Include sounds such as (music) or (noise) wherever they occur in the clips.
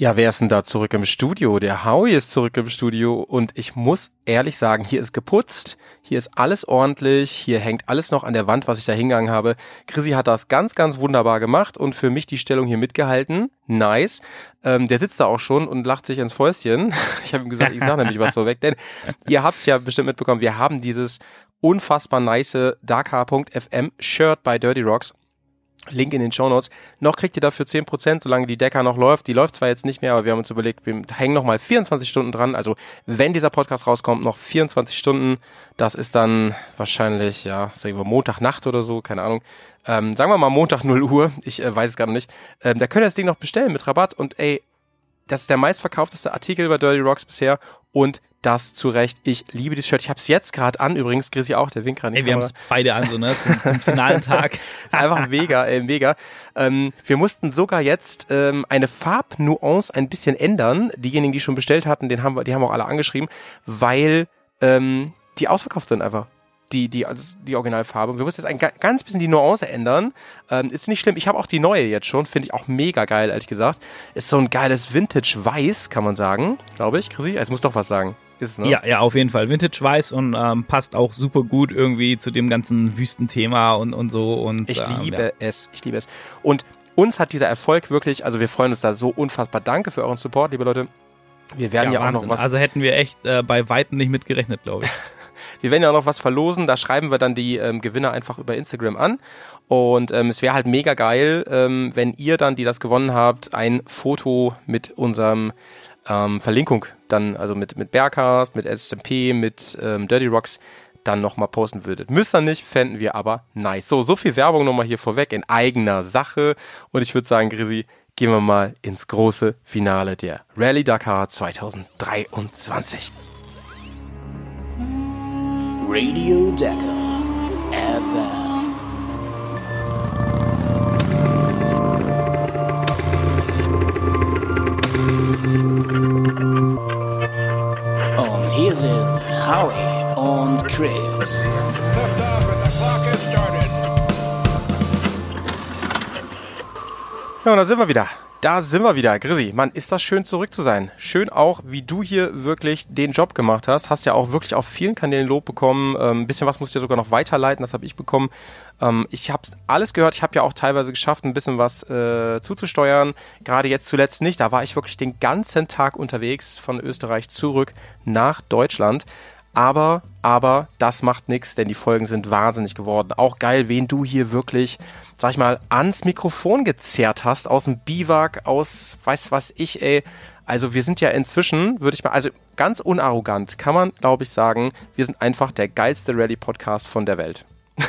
Ja, wer ist denn da zurück im Studio? Der Howie ist zurück im Studio und ich muss ehrlich sagen, hier ist geputzt, hier ist alles ordentlich, hier hängt alles noch an der Wand, was ich da hingegangen habe. Chrissy hat das ganz, ganz wunderbar gemacht und für mich die Stellung hier mitgehalten. Nice. Ähm, der sitzt da auch schon und lacht sich ins Fäustchen. (laughs) Ich habe ihm gesagt, ich sage nämlich was vorweg, denn ihr habt's ja bestimmt mitbekommen, wir haben dieses unfassbar nice Dark.fm Shirt bei Dirty Rocks Link in den Show Notes. Noch kriegt ihr dafür 10%, solange die Decker noch läuft. Die läuft zwar jetzt nicht mehr, aber wir haben uns überlegt, wir hängen noch mal 24 Stunden dran. Also wenn dieser Podcast rauskommt, noch 24 Stunden. Das ist dann wahrscheinlich, ja, sagen wir Montagnacht oder so, keine Ahnung. Ähm, sagen wir mal Montag 0 Uhr. Ich äh, weiß es gerade nicht. Ähm, da könnt ihr das Ding noch bestellen mit Rabatt. Und ey, das ist der meistverkaufteste Artikel bei Dirty Rocks bisher. Und das zu Recht. Ich liebe dieses Shirt. Ich habe es jetzt gerade an, übrigens. Chrissy auch, der winkt gerade Ey, wir haben es beide an, so, ne? Zum, zum finalen Tag. (laughs) Einfach mega, ey, mega. Ähm, wir mussten sogar jetzt ähm, eine Farbnuance ein bisschen ändern. Diejenigen, die schon bestellt hatten, den haben wir, die haben auch alle angeschrieben, weil ähm, die ausverkauft sind einfach die, die, also die Originalfarbe. Wir müssen jetzt ein ganz bisschen die Nuance ändern. Ähm, ist nicht schlimm. Ich habe auch die neue jetzt schon. Finde ich auch mega geil, ehrlich gesagt. Ist so ein geiles Vintage-Weiß, kann man sagen. Glaube ich. Chrissy, jetzt muss doch was sagen. Ist es, ne? Ja, ja, auf jeden Fall. Vintage Weiß und ähm, passt auch super gut irgendwie zu dem ganzen Wüstenthema und, und so. Und, ich ähm, liebe ja. es. Ich liebe es. Und uns hat dieser Erfolg wirklich, also wir freuen uns da so unfassbar. Danke für euren Support, liebe Leute. Wir werden ja, ja auch noch was. Also hätten wir echt äh, bei Weitem nicht mitgerechnet, glaube ich. (laughs) wir werden ja noch was verlosen. Da schreiben wir dann die ähm, Gewinner einfach über Instagram an. Und ähm, es wäre halt mega geil, ähm, wenn ihr dann, die das gewonnen habt, ein Foto mit unserem ähm, Verlinkung dann, also mit, mit Bergcast, mit SMP, mit ähm, Dirty Rocks dann nochmal posten würdet. Müsst ihr nicht, fänden wir aber nice. So, so viel Werbung nochmal hier vorweg in eigener Sache. Und ich würde sagen, Grisi, gehen wir mal ins große Finale der Rallye Dakar 2023. Radio Dakar FM. Und hier sind Howie und Chris. Ja, und da sind wir wieder. Da sind wir wieder. Grissi, Mann, ist das schön zurück zu sein. Schön auch, wie du hier wirklich den Job gemacht hast. Hast ja auch wirklich auf vielen Kanälen Lob bekommen. Ähm, ein bisschen was musst du dir sogar noch weiterleiten, das habe ich bekommen. Ähm, ich habe alles gehört. Ich habe ja auch teilweise geschafft, ein bisschen was äh, zuzusteuern. Gerade jetzt zuletzt nicht. Da war ich wirklich den ganzen Tag unterwegs von Österreich zurück nach Deutschland. Aber, aber, das macht nichts, denn die Folgen sind wahnsinnig geworden. Auch geil, wen du hier wirklich, sag ich mal, ans Mikrofon gezerrt hast, aus dem Biwak, aus weiß was ich, ey. Also wir sind ja inzwischen, würde ich mal, also ganz unarrogant kann man, glaube ich, sagen, wir sind einfach der geilste Rally-Podcast von der Welt. (laughs)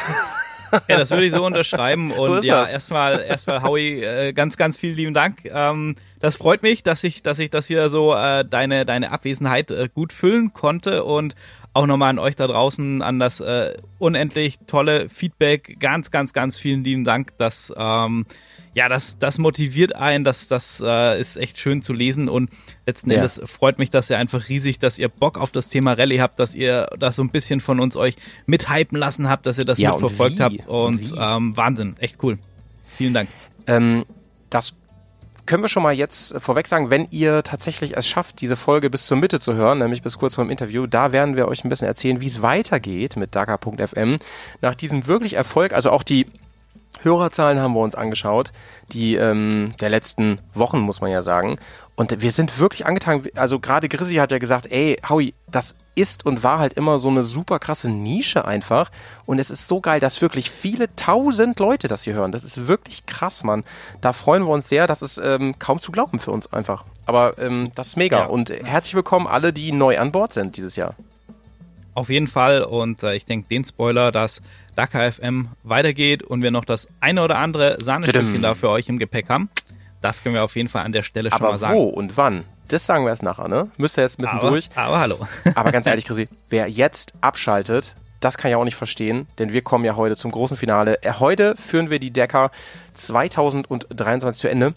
Ja, das würde ich so unterschreiben. Und so ja, erstmal, erstmal, Howie, äh, ganz, ganz vielen lieben Dank. Ähm, das freut mich, dass ich, dass ich das hier so äh, deine, deine Abwesenheit äh, gut füllen konnte und auch nochmal an euch da draußen, an das äh, unendlich tolle Feedback. Ganz, ganz, ganz vielen lieben Dank. Das, ähm, ja, das, das motiviert einen, das, das äh, ist echt schön zu lesen und letzten ja. Endes freut mich das ja einfach riesig, dass ihr Bock auf das Thema Rallye habt, dass ihr das so ein bisschen von uns euch mithypen lassen habt, dass ihr das ja, mitverfolgt habt und, und ähm, Wahnsinn, echt cool. Vielen Dank. Ähm, das können wir schon mal jetzt vorweg sagen, wenn ihr tatsächlich es schafft, diese Folge bis zur Mitte zu hören, nämlich bis kurz vor dem Interview, da werden wir euch ein bisschen erzählen, wie es weitergeht mit Daga.fm. Nach diesem wirklich Erfolg, also auch die Hörerzahlen haben wir uns angeschaut, die ähm, der letzten Wochen, muss man ja sagen. Und wir sind wirklich angetan. Also gerade Grissi hat ja gesagt, ey, Howie, das ist und war halt immer so eine super krasse Nische einfach. Und es ist so geil, dass wirklich viele tausend Leute das hier hören. Das ist wirklich krass, Mann. Da freuen wir uns sehr. Das ist ähm, kaum zu glauben für uns einfach. Aber ähm, das ist mega. Ja. Und herzlich willkommen alle, die neu an Bord sind dieses Jahr. Auf jeden Fall. Und äh, ich denke, den Spoiler, dass Dakar FM weitergeht und wir noch das eine oder andere Sahnestückchen da für euch im Gepäck haben das können wir auf jeden Fall an der Stelle schon aber mal sagen. Aber wo und wann? Das sagen wir erst nachher, ne? Müsst ihr jetzt ein bisschen aber, durch. Aber hallo. (laughs) aber ganz ehrlich, Chrissy, wer jetzt abschaltet, das kann ich auch nicht verstehen, denn wir kommen ja heute zum großen Finale. Äh, heute führen wir die Decker 2023 zu Ende.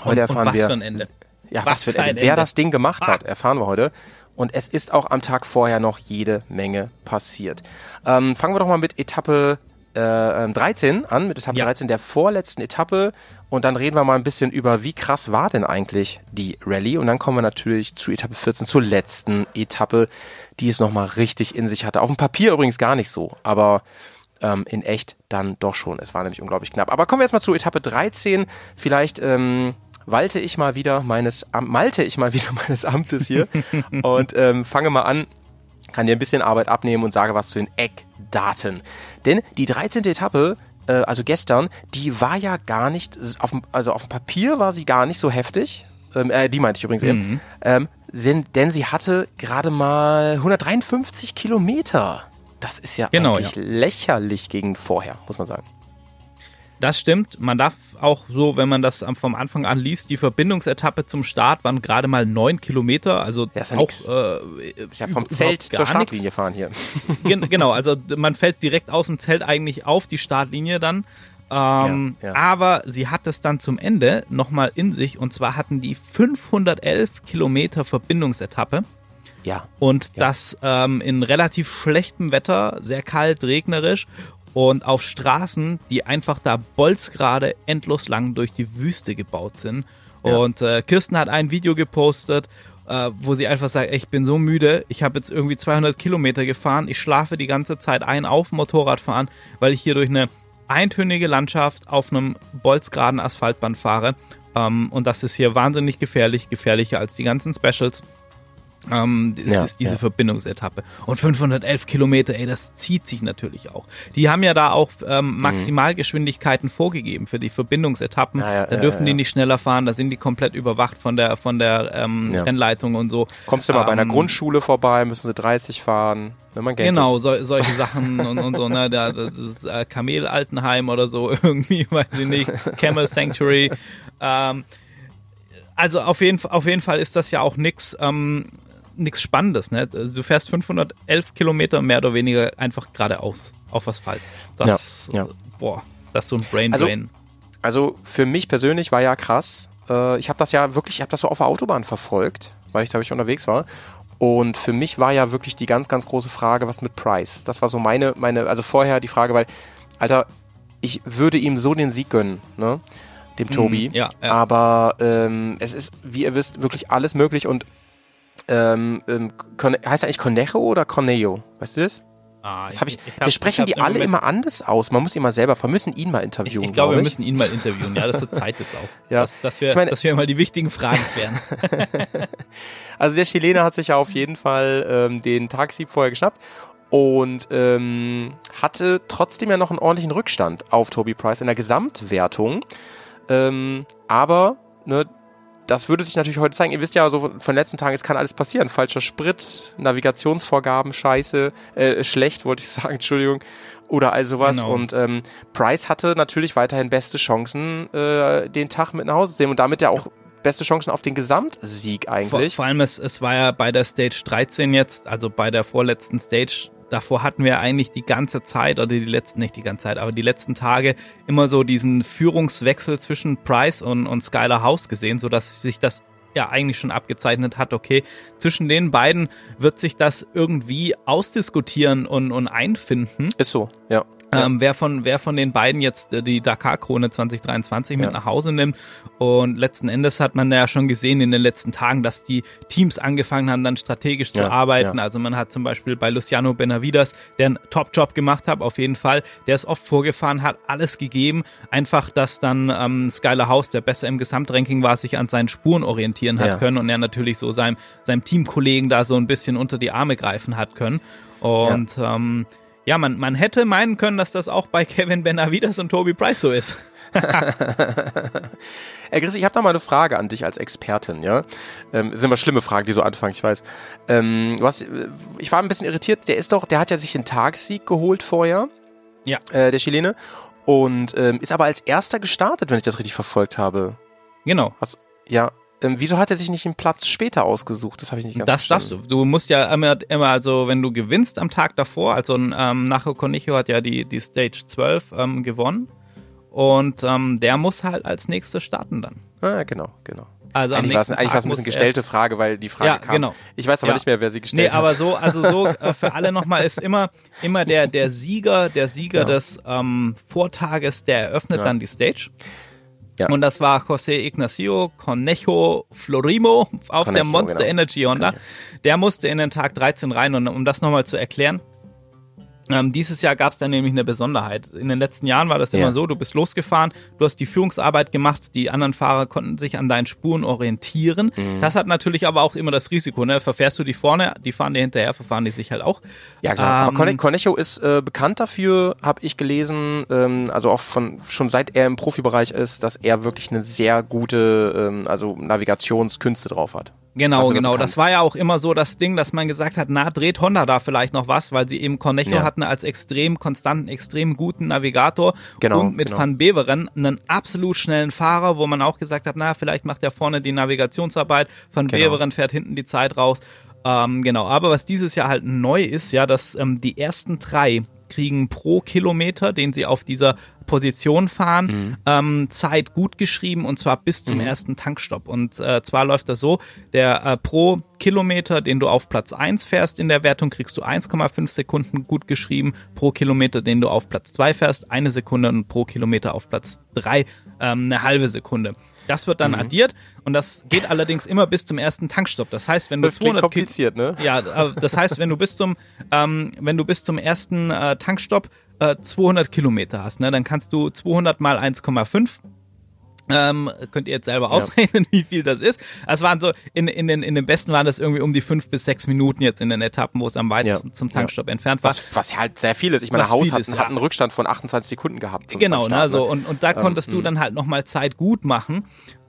Heute und, erfahren und was wir. Für ein Ende. Ja, was, was für ein Ende. Wer das Ding gemacht ah. hat, erfahren wir heute. Und es ist auch am Tag vorher noch jede Menge passiert. Ähm, fangen wir doch mal mit Etappe äh, 13 an, mit Etappe ja. 13 der vorletzten Etappe. Und dann reden wir mal ein bisschen über, wie krass war denn eigentlich die Rallye. Und dann kommen wir natürlich zu Etappe 14, zur letzten Etappe, die es nochmal richtig in sich hatte. Auf dem Papier übrigens gar nicht so, aber ähm, in echt dann doch schon. Es war nämlich unglaublich knapp. Aber kommen wir jetzt mal zu Etappe 13. Vielleicht ähm, walte ich mal wieder meines, malte ich mal wieder (laughs) meines Amtes hier und ähm, fange mal an, kann dir ein bisschen Arbeit abnehmen und sage was zu den Eckdaten. Denn die 13. Etappe äh, also gestern, die war ja gar nicht, auf dem, also auf dem Papier war sie gar nicht so heftig. Ähm, äh, die meinte ich übrigens eben. Mhm. Ähm, sind, denn sie hatte gerade mal 153 Kilometer. Das ist ja genau, eigentlich ja. lächerlich gegen vorher, muss man sagen. Das stimmt. Man darf auch so, wenn man das vom Anfang an liest, die Verbindungsetappe zum Start waren gerade mal neun Kilometer. Also ja, ist ja auch äh, ist ja vom Zelt zur Startlinie nix. fahren hier. (laughs) genau, also man fällt direkt aus dem Zelt eigentlich auf die Startlinie dann. Ähm, ja, ja. Aber sie hat es dann zum Ende nochmal in sich und zwar hatten die 511 Kilometer Verbindungsetappe. Ja. Und ja. das ähm, in relativ schlechtem Wetter, sehr kalt, regnerisch und auf Straßen, die einfach da bolzgerade endlos lang durch die Wüste gebaut sind. Ja. Und äh, Kirsten hat ein Video gepostet, äh, wo sie einfach sagt, ich bin so müde, ich habe jetzt irgendwie 200 Kilometer gefahren, ich schlafe die ganze Zeit ein auf Motorradfahren, weil ich hier durch eine eintönige Landschaft auf einem bolzgeraden Asphaltband fahre. Ähm, und das ist hier wahnsinnig gefährlich, gefährlicher als die ganzen Specials. Ähm, es ja, ist diese ja. Verbindungsetappe. Und 511 Kilometer, ey, das zieht sich natürlich auch. Die haben ja da auch ähm, mhm. Maximalgeschwindigkeiten mhm. vorgegeben für die Verbindungsetappen. Ja, da dürfen die nicht schneller fahren, da sind die komplett überwacht von der von der ähm, Rennleitung und so. Kommst du mal bei einer ähm, Grundschule vorbei, müssen sie 30 fahren. Wenn man genau, so, solche Sachen und, und so, ne, da, das ist äh, Kamel Altenheim oder so, (laughs) irgendwie, weiß ich nicht, Camel Sanctuary. (laughs) Ähm, also auf jeden, auf jeden Fall ist das ja auch nix, ähm, nichts Spannendes. Ne? Du fährst 511 Kilometer mehr oder weniger einfach geradeaus auf Asphalt. Das, ja, ja. boah, das ist so ein Brain Drain. Also, also für mich persönlich war ja krass. Äh, ich habe das ja wirklich, ich habe das so auf der Autobahn verfolgt, weil ich da wirklich unterwegs war. Und für mich war ja wirklich die ganz, ganz große Frage, was mit Price? Das war so meine, meine, also vorher die Frage, weil, Alter, ich würde ihm so den Sieg gönnen, ne? Dem Tobi. Mm, ja, ja. Aber ähm, es ist, wie ihr wisst, wirklich alles möglich und ähm, ähm, heißt er eigentlich Conejo oder Corneo? Weißt du das? Ah, das hab ich, ich, wir sprechen die alle immer anders aus. Man muss ihn mal selber, wir müssen ihn mal interviewen. Ich, ich glaube, glaub wir müssen ihn mal interviewen. Ja, das wird (laughs) Zeit jetzt auch. ja. dass, dass, wir, ich mein, dass wir mal die wichtigen Fragen klären. (laughs) also der Chilene hat sich ja auf jeden Fall ähm, den Tagsieg vorher geschnappt und ähm, hatte trotzdem ja noch einen ordentlichen Rückstand auf Toby Price in der Gesamtwertung. Ähm, aber ne, das würde sich natürlich heute zeigen. Ihr wisst ja so von den letzten Tagen, es kann alles passieren. Falscher Sprit, Navigationsvorgaben, scheiße, äh, schlecht, wollte ich (laughs) sagen, Entschuldigung. Oder all sowas. Genau. Und ähm, Price hatte natürlich weiterhin beste Chancen, äh, den Tag mit nach Hause zu nehmen und damit ja auch beste Chancen auf den Gesamtsieg eigentlich. Vor, vor allem, es, es war ja bei der Stage 13 jetzt, also bei der vorletzten Stage, davor hatten wir eigentlich die ganze Zeit, oder die letzten, nicht die ganze Zeit, aber die letzten Tage immer so diesen Führungswechsel zwischen Price und, und Skylar House gesehen, so dass sich das ja eigentlich schon abgezeichnet hat, okay, zwischen den beiden wird sich das irgendwie ausdiskutieren und, und einfinden. Ist so, ja. Ähm, wer, von, wer von den beiden jetzt äh, die Dakar-Krone 2023 mit ja. nach Hause nimmt. Und letzten Endes hat man ja schon gesehen in den letzten Tagen, dass die Teams angefangen haben, dann strategisch ja, zu arbeiten. Also man hat zum Beispiel bei Luciano Benavides, der einen Top-Job gemacht hat, auf jeden Fall, der ist oft vorgefahren, hat alles gegeben. Einfach, dass dann ähm, Skyler House, der besser im Gesamtranking war, sich an seinen Spuren orientieren hat können und er natürlich so seinem, seinem Teamkollegen da so ein bisschen unter die Arme greifen hat können. Und ähm, ja, man, man hätte meinen können, dass das auch bei (laughs) Kevin Benavides und Toby Price so ist. (laughs) Ey, Chris, ich habe da mal eine Frage an dich als Expertin, ja? Ähm, sind immer schlimme Fragen, die so anfangen, ich weiß. Ähm, was, äh, ich war ein bisschen irritiert, der ist doch, der hat ja sich den Tagssieg geholt vorher. Ja. Äh, der Chilene. Und ähm, ist aber als erster gestartet, wenn ich das richtig verfolgt habe. Genau. Also, ja, ähm, wieso hat er sich nicht einen Platz später ausgesucht? Das habe ich nicht ganz Das verstanden. darfst du. Du musst ja immer, immer, also wenn du gewinnst am Tag davor, also ähm, Nacho Conicho hat ja die, die Stage 12 ähm, gewonnen und ähm, der muss halt als nächstes starten dann. Ah, genau, genau. Also eigentlich war es ein bisschen gestellte Frage, weil die Frage ja, kam. Genau. Ich weiß aber ja. nicht mehr, wer sie gestellt nee, hat. Nee, aber so, also so (laughs) äh, für alle nochmal ist immer, immer der, der Sieger, der Sieger ja. des ähm, Vortages, der eröffnet dann die Stage. Ja. Und das war José Ignacio Cornejo Florimo auf Cornejo, der Monster genau. Energy Honda. Der musste in den Tag 13 rein und um das nochmal zu erklären, ähm, dieses Jahr gab es dann nämlich eine Besonderheit. In den letzten Jahren war das immer ja. so, du bist losgefahren, du hast die Führungsarbeit gemacht, die anderen Fahrer konnten sich an deinen Spuren orientieren. Mhm. Das hat natürlich aber auch immer das Risiko, ne? Verfährst du die vorne, die fahren dir hinterher, verfahren die sich halt auch. Ja klar, ähm, aber Cornejo ist äh, bekannt dafür, habe ich gelesen, ähm, also auch von schon seit er im Profibereich ist, dass er wirklich eine sehr gute ähm, also Navigationskünste drauf hat. Genau, genau. Bekannt. Das war ja auch immer so das Ding, dass man gesagt hat, na, dreht Honda da vielleicht noch was, weil sie eben Cornejo ja. hatten als extrem konstanten, extrem guten Navigator genau, und mit genau. Van Beveren einen absolut schnellen Fahrer, wo man auch gesagt hat, na, vielleicht macht er vorne die Navigationsarbeit, Van genau. Beveren fährt hinten die Zeit raus. Ähm, genau, aber was dieses Jahr halt neu ist, ja, dass ähm, die ersten drei kriegen pro Kilometer, den sie auf dieser Position fahren, mhm. ähm, Zeit gut geschrieben und zwar bis zum mhm. ersten Tankstopp. Und äh, zwar läuft das so, der äh, pro Kilometer, den du auf Platz 1 fährst in der Wertung, kriegst du 1,5 Sekunden gut geschrieben. Pro Kilometer, den du auf Platz 2 fährst, eine Sekunde und pro Kilometer auf Platz 3 ähm, eine halbe Sekunde. Das wird dann mhm. addiert und das geht allerdings immer bis zum ersten Tankstopp. Das heißt, wenn du das 200 kompliziert, ne? Ja, das heißt, wenn du bis zum ähm, wenn du bis zum ersten äh, Tankstopp äh, 200 Kilometer hast, ne, dann kannst du 200 mal 1,5 ähm, könnt ihr jetzt selber ausrechnen, ja. (laughs) wie viel das ist. Es waren so, in, in, den, in den besten waren das irgendwie um die fünf bis sechs Minuten jetzt in den Etappen, wo es am weitesten ja. zum Tankstopp ja. entfernt war. Was, was halt sehr viel ist. Ich meine, was Haus hat, ist, hat einen Rückstand von 28 Sekunden gehabt. Genau, Start, ne, so, und, und da ähm, konntest du hm. dann halt nochmal Zeit gut machen.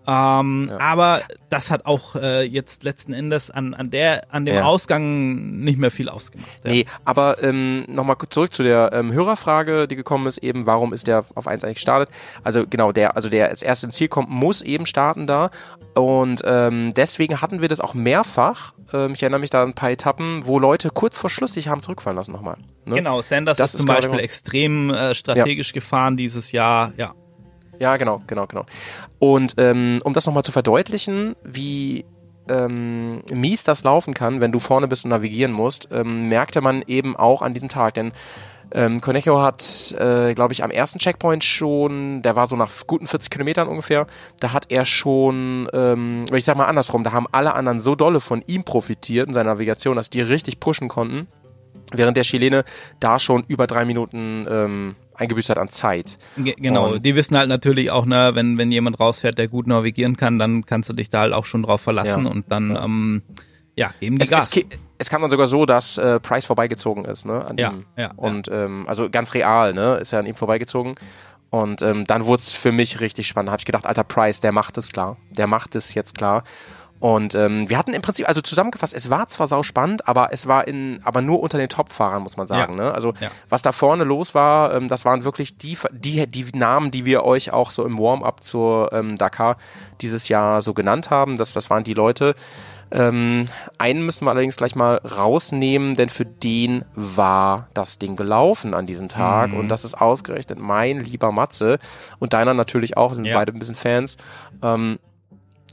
Ähm, ja. Aber das hat auch äh, jetzt letzten Endes an, an, der, an dem ja. Ausgang nicht mehr viel ausgemacht. Ja. Nee, aber ähm, nochmal zurück zu der ähm, Hörerfrage, die gekommen ist, eben, warum ist der auf 1 eigentlich gestartet? Also genau, der, also der als erstes ins Ziel kommt, muss eben starten da. Und ähm, deswegen hatten wir das auch mehrfach. Ähm, ich erinnere mich da an ein paar Etappen, wo Leute kurz vor Schluss sich haben zurückfallen lassen nochmal. Ne? Genau, Sanders das ist zum Beispiel extrem äh, strategisch gefahren dieses Jahr, ja. Ja, genau, genau, genau. Und ähm, um das nochmal zu verdeutlichen, wie ähm, mies das laufen kann, wenn du vorne bist und navigieren musst, ähm, merkte man eben auch an diesem Tag. Denn ähm, Conejo hat, äh, glaube ich, am ersten Checkpoint schon, der war so nach guten 40 Kilometern ungefähr, da hat er schon, ähm, ich sag mal andersrum, da haben alle anderen so dolle von ihm profitiert in seiner Navigation, dass die richtig pushen konnten, während der Chilene da schon über drei Minuten ähm, eingebüßt hat an Zeit. Ge genau, und die wissen halt natürlich auch, ne, wenn, wenn jemand rausfährt, der gut navigieren kann, dann kannst du dich da halt auch schon drauf verlassen ja. und dann, ja. Ähm, ja, eben die es, Gas. Es, es kam dann sogar so, dass äh, Price vorbeigezogen ist, ne? An ja, ihm. ja. Und ähm, also ganz real, ne? Ist ja an ihm vorbeigezogen. Und ähm, dann wurde es für mich richtig spannend. Da habe ich gedacht, alter Price, der macht es klar. Der macht es jetzt klar. Und ähm, wir hatten im Prinzip, also zusammengefasst, es war zwar sau spannend, aber es war in, aber nur unter den Top-Fahrern, muss man sagen. Ja. Ne? Also ja. was da vorne los war, ähm, das waren wirklich die, die, die Namen, die wir euch auch so im Warm-up zur ähm, Dakar dieses Jahr so genannt haben. Das, das waren die Leute. Ähm, einen müssen wir allerdings gleich mal rausnehmen, denn für den war das Ding gelaufen an diesem Tag. Mhm. Und das ist ausgerechnet mein lieber Matze und deiner natürlich auch, sind ja. beide ein bisschen Fans. Ähm,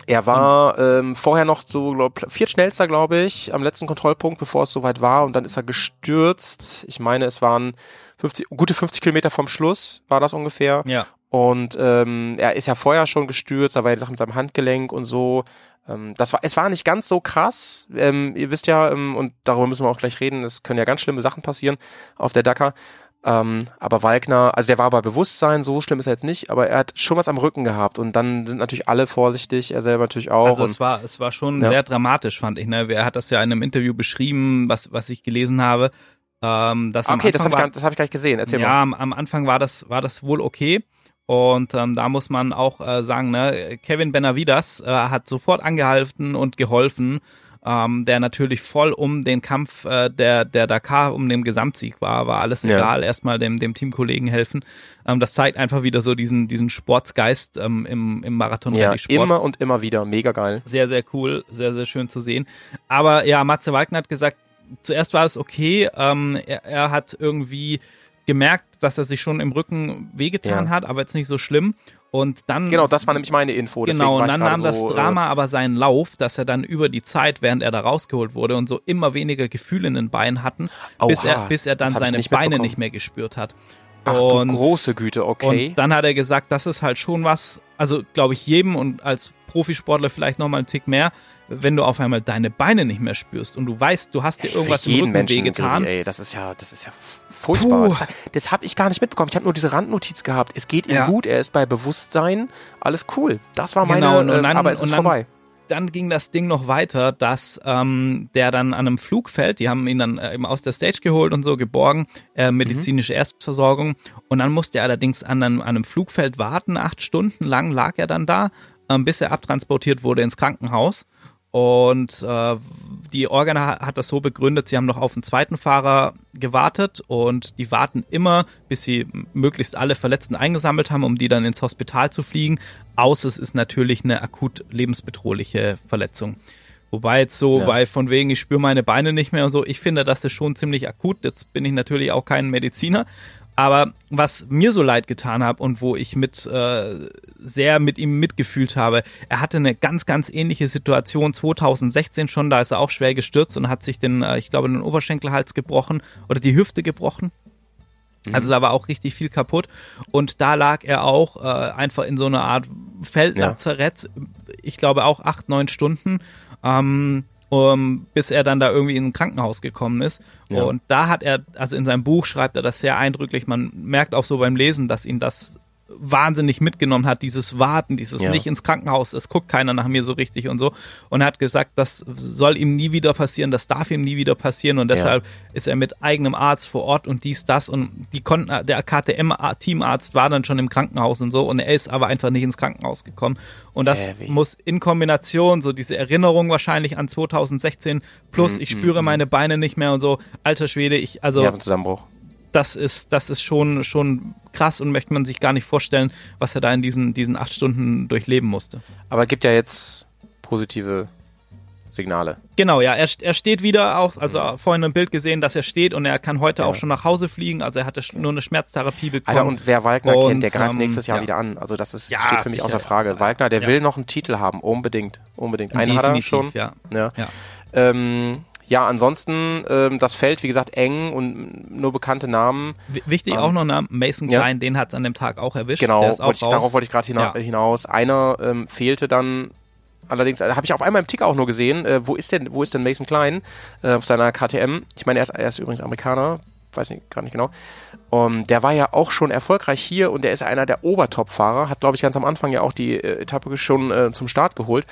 er war ähm, vorher noch so glaub, viertschnellster, glaube ich, am letzten Kontrollpunkt, bevor es soweit war. Und dann ist er gestürzt. Ich meine, es waren 50, gute 50 Kilometer vom Schluss, war das ungefähr. Ja. Und ähm, er ist ja vorher schon gestürzt, da war ja mit seinem Handgelenk und so. Ähm, das war, es war nicht ganz so krass. Ähm, ihr wisst ja, ähm, und darüber müssen wir auch gleich reden, es können ja ganz schlimme Sachen passieren auf der Dakar. Ähm, aber Walkner, also der war bei Bewusstsein, so schlimm ist er jetzt nicht, aber er hat schon was am Rücken gehabt und dann sind natürlich alle vorsichtig, er selber natürlich auch. Also es war, es war schon ja. sehr dramatisch, fand ich. Ne? Er hat das ja in einem Interview beschrieben, was, was ich gelesen habe. Ähm, dass okay, das habe ich, gar, hab ich gar nicht gesehen. Erzähl ja, mal. Am, am Anfang war das, war das wohl okay. Und ähm, da muss man auch äh, sagen, ne, Kevin Benavidas äh, hat sofort angehalten und geholfen ähm, der natürlich voll um den Kampf äh, der, der Dakar, um den Gesamtsieg war, war alles egal, ja. erstmal dem, dem Teamkollegen helfen. Ähm, das zeigt einfach wieder so diesen, diesen Sportsgeist ähm, im, im marathon Ja, immer und immer wieder, mega geil. Sehr, sehr cool, sehr, sehr schön zu sehen. Aber ja, Matze Wagner hat gesagt, zuerst war es okay, ähm, er, er hat irgendwie gemerkt, dass er sich schon im Rücken wehgetan ja. hat, aber jetzt nicht so schlimm. Und dann. Genau, das war nämlich meine Info. Genau, und dann nahm das äh, Drama äh, aber seinen Lauf, dass er dann über die Zeit, während er da rausgeholt wurde und so immer weniger Gefühl in den Beinen hatten, Oha, bis er, bis er dann seine nicht Beine nicht mehr gespürt hat. Ach und, du große Güte, okay. Und dann hat er gesagt, das ist halt schon was, also glaube ich jedem und als Profisportler vielleicht nochmal einen Tick mehr, wenn du auf einmal deine Beine nicht mehr spürst und du weißt, du hast dir irgendwas im Rücken wehgetan. Ey, das ist ja, das ist ja furchtbar. Puh. Das, das habe ich gar nicht mitbekommen. Ich habe nur diese Randnotiz gehabt. Es geht ihm ja. gut, er ist bei Bewusstsein, alles cool. Das war meine, genau, und, äh, dann, aber es ist dann, vorbei dann ging das Ding noch weiter, dass ähm, der dann an einem Flugfeld, die haben ihn dann äh, eben aus der Stage geholt und so geborgen, äh, medizinische mhm. Erstversorgung. Und dann musste er allerdings an einem, an einem Flugfeld warten, acht Stunden lang lag er dann da, ähm, bis er abtransportiert wurde ins Krankenhaus. Und äh, die Organa hat das so begründet, sie haben noch auf den zweiten Fahrer gewartet und die warten immer, bis sie möglichst alle Verletzten eingesammelt haben, um die dann ins Hospital zu fliegen. Außer es ist natürlich eine akut lebensbedrohliche Verletzung. Wobei jetzt so, ja. weil von wegen, ich spüre meine Beine nicht mehr und so, ich finde, das ist schon ziemlich akut. Jetzt bin ich natürlich auch kein Mediziner, aber was mir so leid getan hat und wo ich mit äh, sehr mit ihm mitgefühlt habe, er hatte eine ganz, ganz ähnliche Situation 2016 schon, da ist er auch schwer gestürzt und hat sich den, äh, ich glaube, den Oberschenkelhals gebrochen oder die Hüfte gebrochen. Mhm. Also da war auch richtig viel kaputt. Und da lag er auch äh, einfach in so einer Art Feldlazarett, ja. ich glaube auch acht, neun Stunden. Ähm, um, bis er dann da irgendwie in ein Krankenhaus gekommen ist. Ja. Und da hat er, also in seinem Buch schreibt er das sehr eindrücklich. Man merkt auch so beim Lesen, dass ihn das wahnsinnig mitgenommen hat, dieses Warten, dieses ja. nicht ins Krankenhaus, es guckt keiner nach mir so richtig und so. Und er hat gesagt, das soll ihm nie wieder passieren, das darf ihm nie wieder passieren und deshalb ja. ist er mit eigenem Arzt vor Ort und dies, das und die konnten, der KTM-Teamarzt war dann schon im Krankenhaus und so und er ist aber einfach nicht ins Krankenhaus gekommen. Und das äh, muss in Kombination, so diese Erinnerung wahrscheinlich an 2016 plus, mm, ich spüre mm, meine Beine nicht mehr und so, alter Schwede, ich, also. Ja, Zusammenbruch das ist, das ist schon, schon krass und möchte man sich gar nicht vorstellen, was er da in diesen, diesen acht Stunden durchleben musste. Aber gibt ja jetzt positive Signale. Genau, ja, er, er steht wieder auch, also mhm. vorhin ein Bild gesehen, dass er steht und er kann heute ja. auch schon nach Hause fliegen, also er hatte nur eine Schmerztherapie bekommen. Alter, und wer Wagner kennt, der greift ähm, nächstes Jahr ja. wieder an. Also das ist, ja, steht für mich außer Frage. Wagner, der will noch einen Titel haben, unbedingt, unbedingt. Einen Definitiv, hat er schon. Ja. ja. Ähm, ja, ansonsten ähm, das Feld, wie gesagt, eng und nur bekannte Namen. Wichtig ähm, auch noch Namen, Mason Klein, ja. den hat es an dem Tag auch erwischt. Genau, wollte ich, darauf wollte ich gerade hina ja. hinaus. Einer ähm, fehlte dann allerdings, äh, habe ich auf einmal im Ticker auch nur gesehen, äh, wo ist denn, wo ist denn Mason Klein äh, auf seiner KTM? Ich meine, er ist, er ist übrigens Amerikaner, weiß nicht, gar nicht genau. Um, der war ja auch schon erfolgreich hier und der ist einer der Obertop-Fahrer, hat glaube ich ganz am Anfang ja auch die äh, Etappe schon äh, zum Start geholt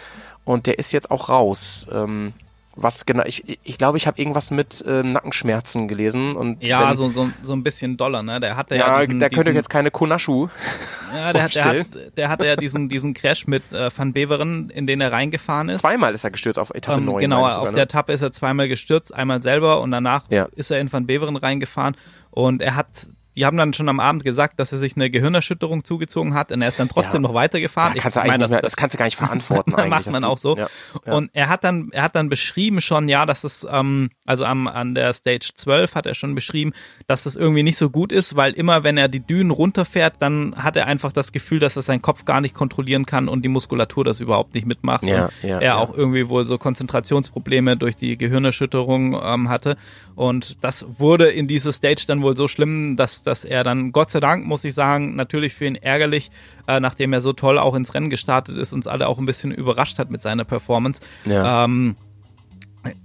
und der ist jetzt auch raus. Ähm, was genau, ich, ich glaube, ich habe irgendwas mit äh, Nackenschmerzen gelesen. Und ja, wenn, so, so, so ein bisschen Dollar, ne? Der hatte ja, ja diesen, der könnte diesen, jetzt keine Konaschu (laughs) Ja, der, der, hat, der hatte ja diesen, diesen Crash mit äh, Van Beveren, in den er reingefahren ist. Zweimal ist er gestürzt auf Etappe ähm, 9. Genau, sogar, auf ne? der Etappe ist er zweimal gestürzt, einmal selber und danach ja. ist er in Van Beveren reingefahren und er hat die haben dann schon am Abend gesagt, dass er sich eine Gehirnerschütterung zugezogen hat und er ist dann trotzdem ja. noch weitergefahren. Ja, kannst ich, du meine, das, mehr, das, kannst du gar nicht verantworten. (laughs) eigentlich, macht man auch so. Ja, und er hat dann, er hat dann beschrieben schon, ja, dass es, ähm, also am, an der Stage 12 hat er schon beschrieben, dass es irgendwie nicht so gut ist, weil immer, wenn er die Dünen runterfährt, dann hat er einfach das Gefühl, dass er seinen Kopf gar nicht kontrollieren kann und die Muskulatur das überhaupt nicht mitmacht. Ja, er auch irgendwie wohl so Konzentrationsprobleme durch die Gehirnerschütterung ähm, hatte. Und das wurde in dieser Stage dann wohl so schlimm, dass, dass er dann, Gott sei Dank, muss ich sagen, natürlich für ihn ärgerlich, äh, nachdem er so toll auch ins Rennen gestartet ist, uns alle auch ein bisschen überrascht hat mit seiner Performance. Ja. Ähm,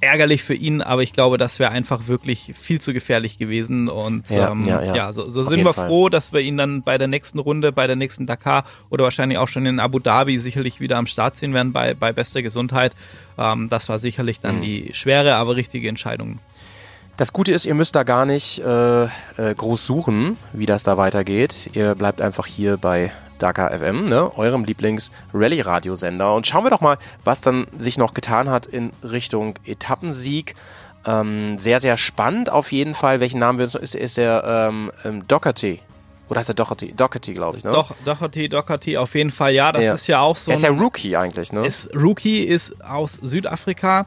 ärgerlich für ihn, aber ich glaube, das wäre einfach wirklich viel zu gefährlich gewesen. Und ja, ähm, ja, ja. ja so, so sind wir Fall. froh, dass wir ihn dann bei der nächsten Runde, bei der nächsten Dakar oder wahrscheinlich auch schon in Abu Dhabi sicherlich wieder am Start sehen werden bei, bei bester Gesundheit. Ähm, das war sicherlich dann mhm. die schwere, aber richtige Entscheidung. Das Gute ist, ihr müsst da gar nicht äh, äh, groß suchen, wie das da weitergeht. Ihr bleibt einfach hier bei Dakar FM, ne, eurem Lieblings-Rallye-Radiosender. Und schauen wir doch mal, was dann sich noch getan hat in Richtung Etappensieg. Ähm, sehr, sehr spannend auf jeden Fall. Welchen Namen wir ist, ist der ähm, ähm, Doherty. Oder heißt der Doherty? Doherty, glaube ich, ne? Doch, Doherty, Doherty, auf jeden Fall, ja. Das ja. ist ja auch so. Er ist ja Rookie eigentlich, ne? Ist Rookie, ist aus Südafrika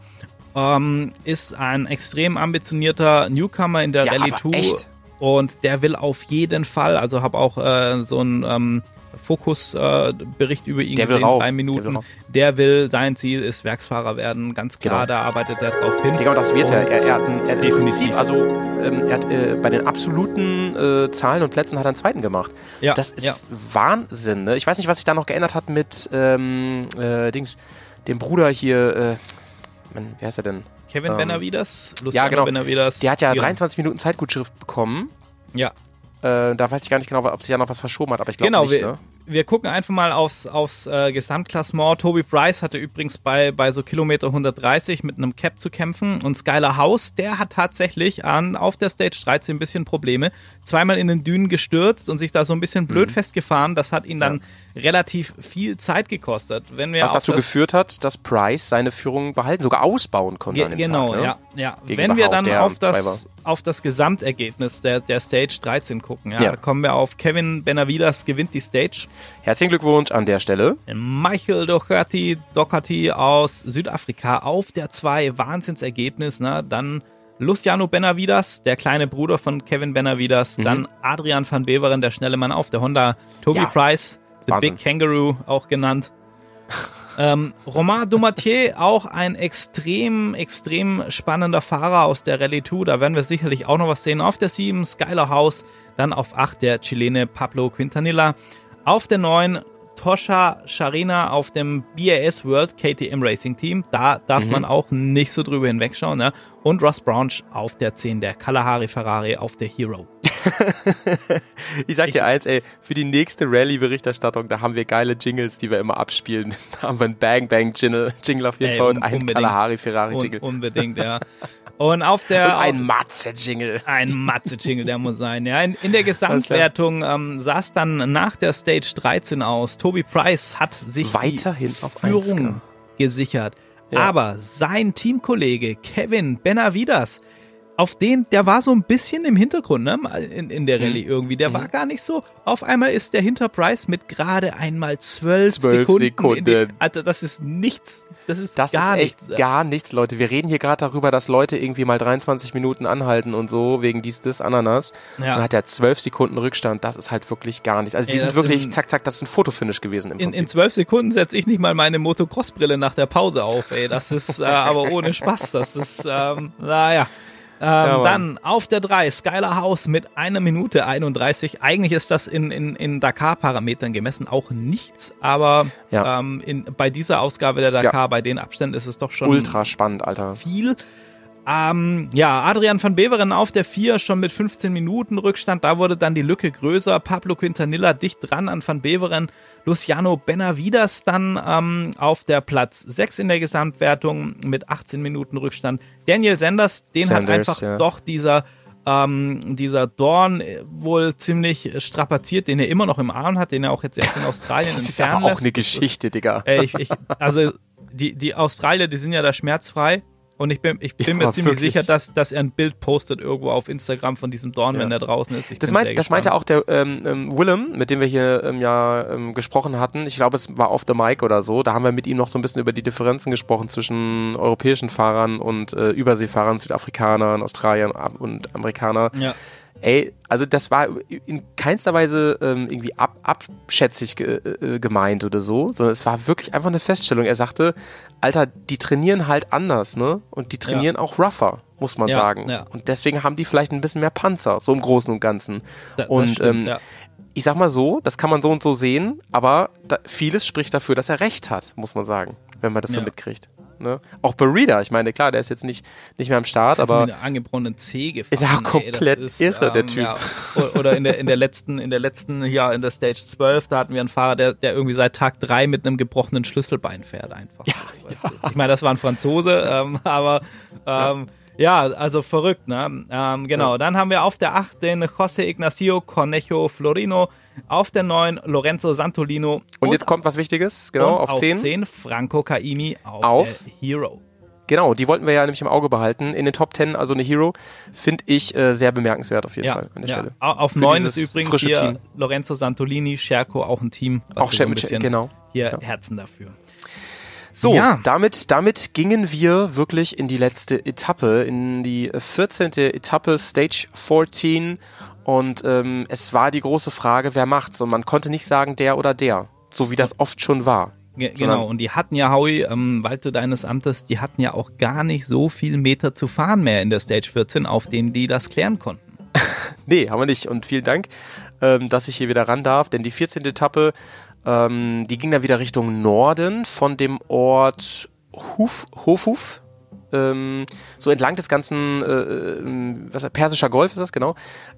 ähm, ist ein extrem ambitionierter Newcomer in der ja, Rallye 2 und der will auf jeden Fall, also habe auch äh, so ein ähm, Fokusbericht äh, über ihn der gesehen, will drei Minuten. Der will, der will, sein Ziel ist Werksfahrer werden, ganz klar, genau. da arbeitet er drauf hin. Genau, das wird er. Er, er hat, ein, er definitiv, also ähm, er hat äh, bei den absoluten äh, Zahlen und Plätzen hat er einen zweiten gemacht. Ja, das ist ja. Wahnsinn. Ne? Ich weiß nicht, was sich da noch geändert hat mit ähm, äh, Dings, dem Bruder hier, äh, man, wie heißt er denn? Kevin ähm, Benavides? Luciano ja, genau. Benavides. Der hat ja 23 Minuten Zeitgutschrift bekommen. Ja. Äh, da weiß ich gar nicht genau, ob sich ja noch was verschoben hat, aber ich glaube genau, nicht. Wir, ne? Wir gucken einfach mal aufs, aufs äh, Gesamtklassement. Toby Price hatte übrigens bei, bei so Kilometer 130 mit einem Cap zu kämpfen und Skylar House, der hat tatsächlich an, auf der Stage 13 ein bisschen Probleme. Zweimal in den Dünen gestürzt und sich da so ein bisschen blöd mhm. festgefahren. Das hat ihn ja. dann relativ viel Zeit gekostet. Wenn wir Was dazu geführt hat, dass Price seine Führung behalten, sogar ausbauen konnte. Ge genau, Tag, ne? ja. Ja. Wenn wir dann auf das, auf das Gesamtergebnis der, der Stage 13 gucken, ja, ja. kommen wir auf Kevin Benavides gewinnt die Stage. Herzlichen Glückwunsch an der Stelle. Michael Doherty, Doherty aus Südafrika auf der 2, Wahnsinnsergebnis, ne? Dann Luciano Benavidas, der kleine Bruder von Kevin Benavidas, mhm. dann Adrian van Beveren, der schnelle Mann auf der Honda, Toby ja. Price, The Wahnsinn. Big Kangaroo auch genannt. Ähm, Romain Dumatier, auch ein extrem, extrem spannender Fahrer aus der Rallye 2. Da werden wir sicherlich auch noch was sehen. Auf der 7 Skyler House, dann auf 8 der Chilene Pablo Quintanilla. Auf der 9 Toscha Sharina auf dem BAS World KTM Racing Team. Da darf mhm. man auch nicht so drüber hinwegschauen. Ne? Und Ross Branch auf der 10 der Kalahari Ferrari auf der Hero. (laughs) ich sag dir eins, ey, für die nächste Rallye-Berichterstattung, da haben wir geile Jingles, die wir immer abspielen. (laughs) Da haben wir einen Bang Bang Jingle, Jingle auf jeden ey, Fall und einen Kalahari Ferrari Jingle. Un unbedingt, ja. (laughs) Und auf der. Und ein Matze-Jingle. Ein Matze-Jingle, der muss sein. Ja, in, in der Gesamtwertung ähm, sah es dann nach der Stage 13 aus. Toby Price hat sich weiterhin auf Führung gesichert. Ja. Aber sein Teamkollege Kevin Benavidas, auf den, der war so ein bisschen im Hintergrund, ne, in, in der Rallye mhm. irgendwie. Der mhm. war gar nicht so. Auf einmal ist der Hinterpreis mit gerade einmal zwölf, Sekunden. Sekunden. Die, also das ist nichts. Das ist das gar ist echt nichts. gar nichts, Leute. Wir reden hier gerade darüber, dass Leute irgendwie mal 23 Minuten anhalten und so wegen dies, das, Ananas. Ja. Und hat er zwölf Sekunden Rückstand. Das ist halt wirklich gar nichts. Also die Ey, sind wirklich, in, zack, zack, das ist ein Fotofinish gewesen im in, in zwölf Sekunden setze ich nicht mal meine Motocross-Brille nach der Pause auf. Ey, das ist äh, aber ohne Spaß. Das ist, ähm, naja. Ähm, ja, dann auf der 3 Skylar House mit einer Minute 31. Eigentlich ist das in, in, in Dakar-Parametern gemessen auch nichts, aber ja. ähm, in, bei dieser Ausgabe der Dakar, ja. bei den Abständen ist es doch schon ultra spannend, Alter. Viel. Ähm, ja, Adrian van Beveren auf der 4 schon mit 15 Minuten Rückstand. Da wurde dann die Lücke größer. Pablo Quintanilla dicht dran an van Beveren. Luciano Benavidas dann ähm, auf der Platz 6 in der Gesamtwertung mit 18 Minuten Rückstand. Daniel Sanders, den Sanders, hat einfach ja. doch dieser ähm, dieser Dorn wohl ziemlich strapaziert, den er immer noch im Arm hat, den er auch jetzt erst in (laughs) Australien das ist aber auch eine Geschichte, Digga. Äh, ich, ich, also die, die Australier, die sind ja da schmerzfrei. Und ich bin, ich bin ja, mir ziemlich wirklich. sicher, dass, dass er ein Bild postet irgendwo auf Instagram von diesem Dorn, ja. wenn er draußen ist. Ich das, meint, das meinte auch der ähm, ähm, Willem, mit dem wir hier ähm, ja ähm, gesprochen hatten. Ich glaube, es war off the mic oder so. Da haben wir mit ihm noch so ein bisschen über die Differenzen gesprochen zwischen europäischen Fahrern und äh, Überseefahrern, Südafrikanern, Australiern und Amerikanern. Ja ey, also das war in keinster Weise ähm, irgendwie ab, abschätzig ge, äh, gemeint oder so, sondern es war wirklich einfach eine Feststellung. Er sagte, Alter, die trainieren halt anders, ne? Und die trainieren ja. auch rougher, muss man ja, sagen. Ja. Und deswegen haben die vielleicht ein bisschen mehr Panzer, so im Großen und Ganzen. Da, und stimmt, ähm, ich sag mal so, das kann man so und so sehen, aber da, vieles spricht dafür, dass er recht hat, muss man sagen, wenn man das so mitkriegt. Ne? Auch Barida, ich meine, klar, der ist jetzt nicht, nicht mehr am Start, das aber. Mit einer angebrochenen C gefahren. Ist ja komplett ey, ist, irre, ähm, der Typ. Ja. Oder in der, in der letzten, in der letzten, ja, in der Stage 12, da hatten wir einen Fahrer, der, der irgendwie seit Tag 3 mit einem gebrochenen Schlüsselbein fährt, einfach. Ja, ja. Ich meine, das war ein Franzose, ähm, aber ähm, ja, also verrückt, ne? Ähm, genau, ja. dann haben wir auf der 8 den José Ignacio Cornejo Florino, auf der 9 Lorenzo Santolino. Und, und jetzt kommt was Wichtiges, genau, auf, auf 10. 10 Franco Caimi auf, auf Hero. Genau, die wollten wir ja nämlich im Auge behalten. In den Top 10, also eine Hero, finde ich äh, sehr bemerkenswert auf jeden ja, Fall an der ja. Stelle. Auf 9 ist übrigens hier Team. Lorenzo Santolini, Scherko, auch ein Team. auch so ein bisschen genau. Hier ja. Herzen dafür. So, ja. damit, damit gingen wir wirklich in die letzte Etappe, in die 14. Etappe, Stage 14. Und ähm, es war die große Frage, wer macht's? Und man konnte nicht sagen, der oder der, so wie das oft schon war. Ge genau, und die hatten ja, Howie, ähm, Walte deines Amtes, die hatten ja auch gar nicht so viel Meter zu fahren mehr in der Stage 14, auf denen die das klären konnten. (laughs) nee, haben wir nicht. Und vielen Dank, ähm, dass ich hier wieder ran darf, denn die 14. Etappe, ähm, die ging dann wieder Richtung Norden von dem Ort Huf, Hofuf, ähm, so entlang des ganzen, äh, äh, was, Persischer Golf ist das, genau,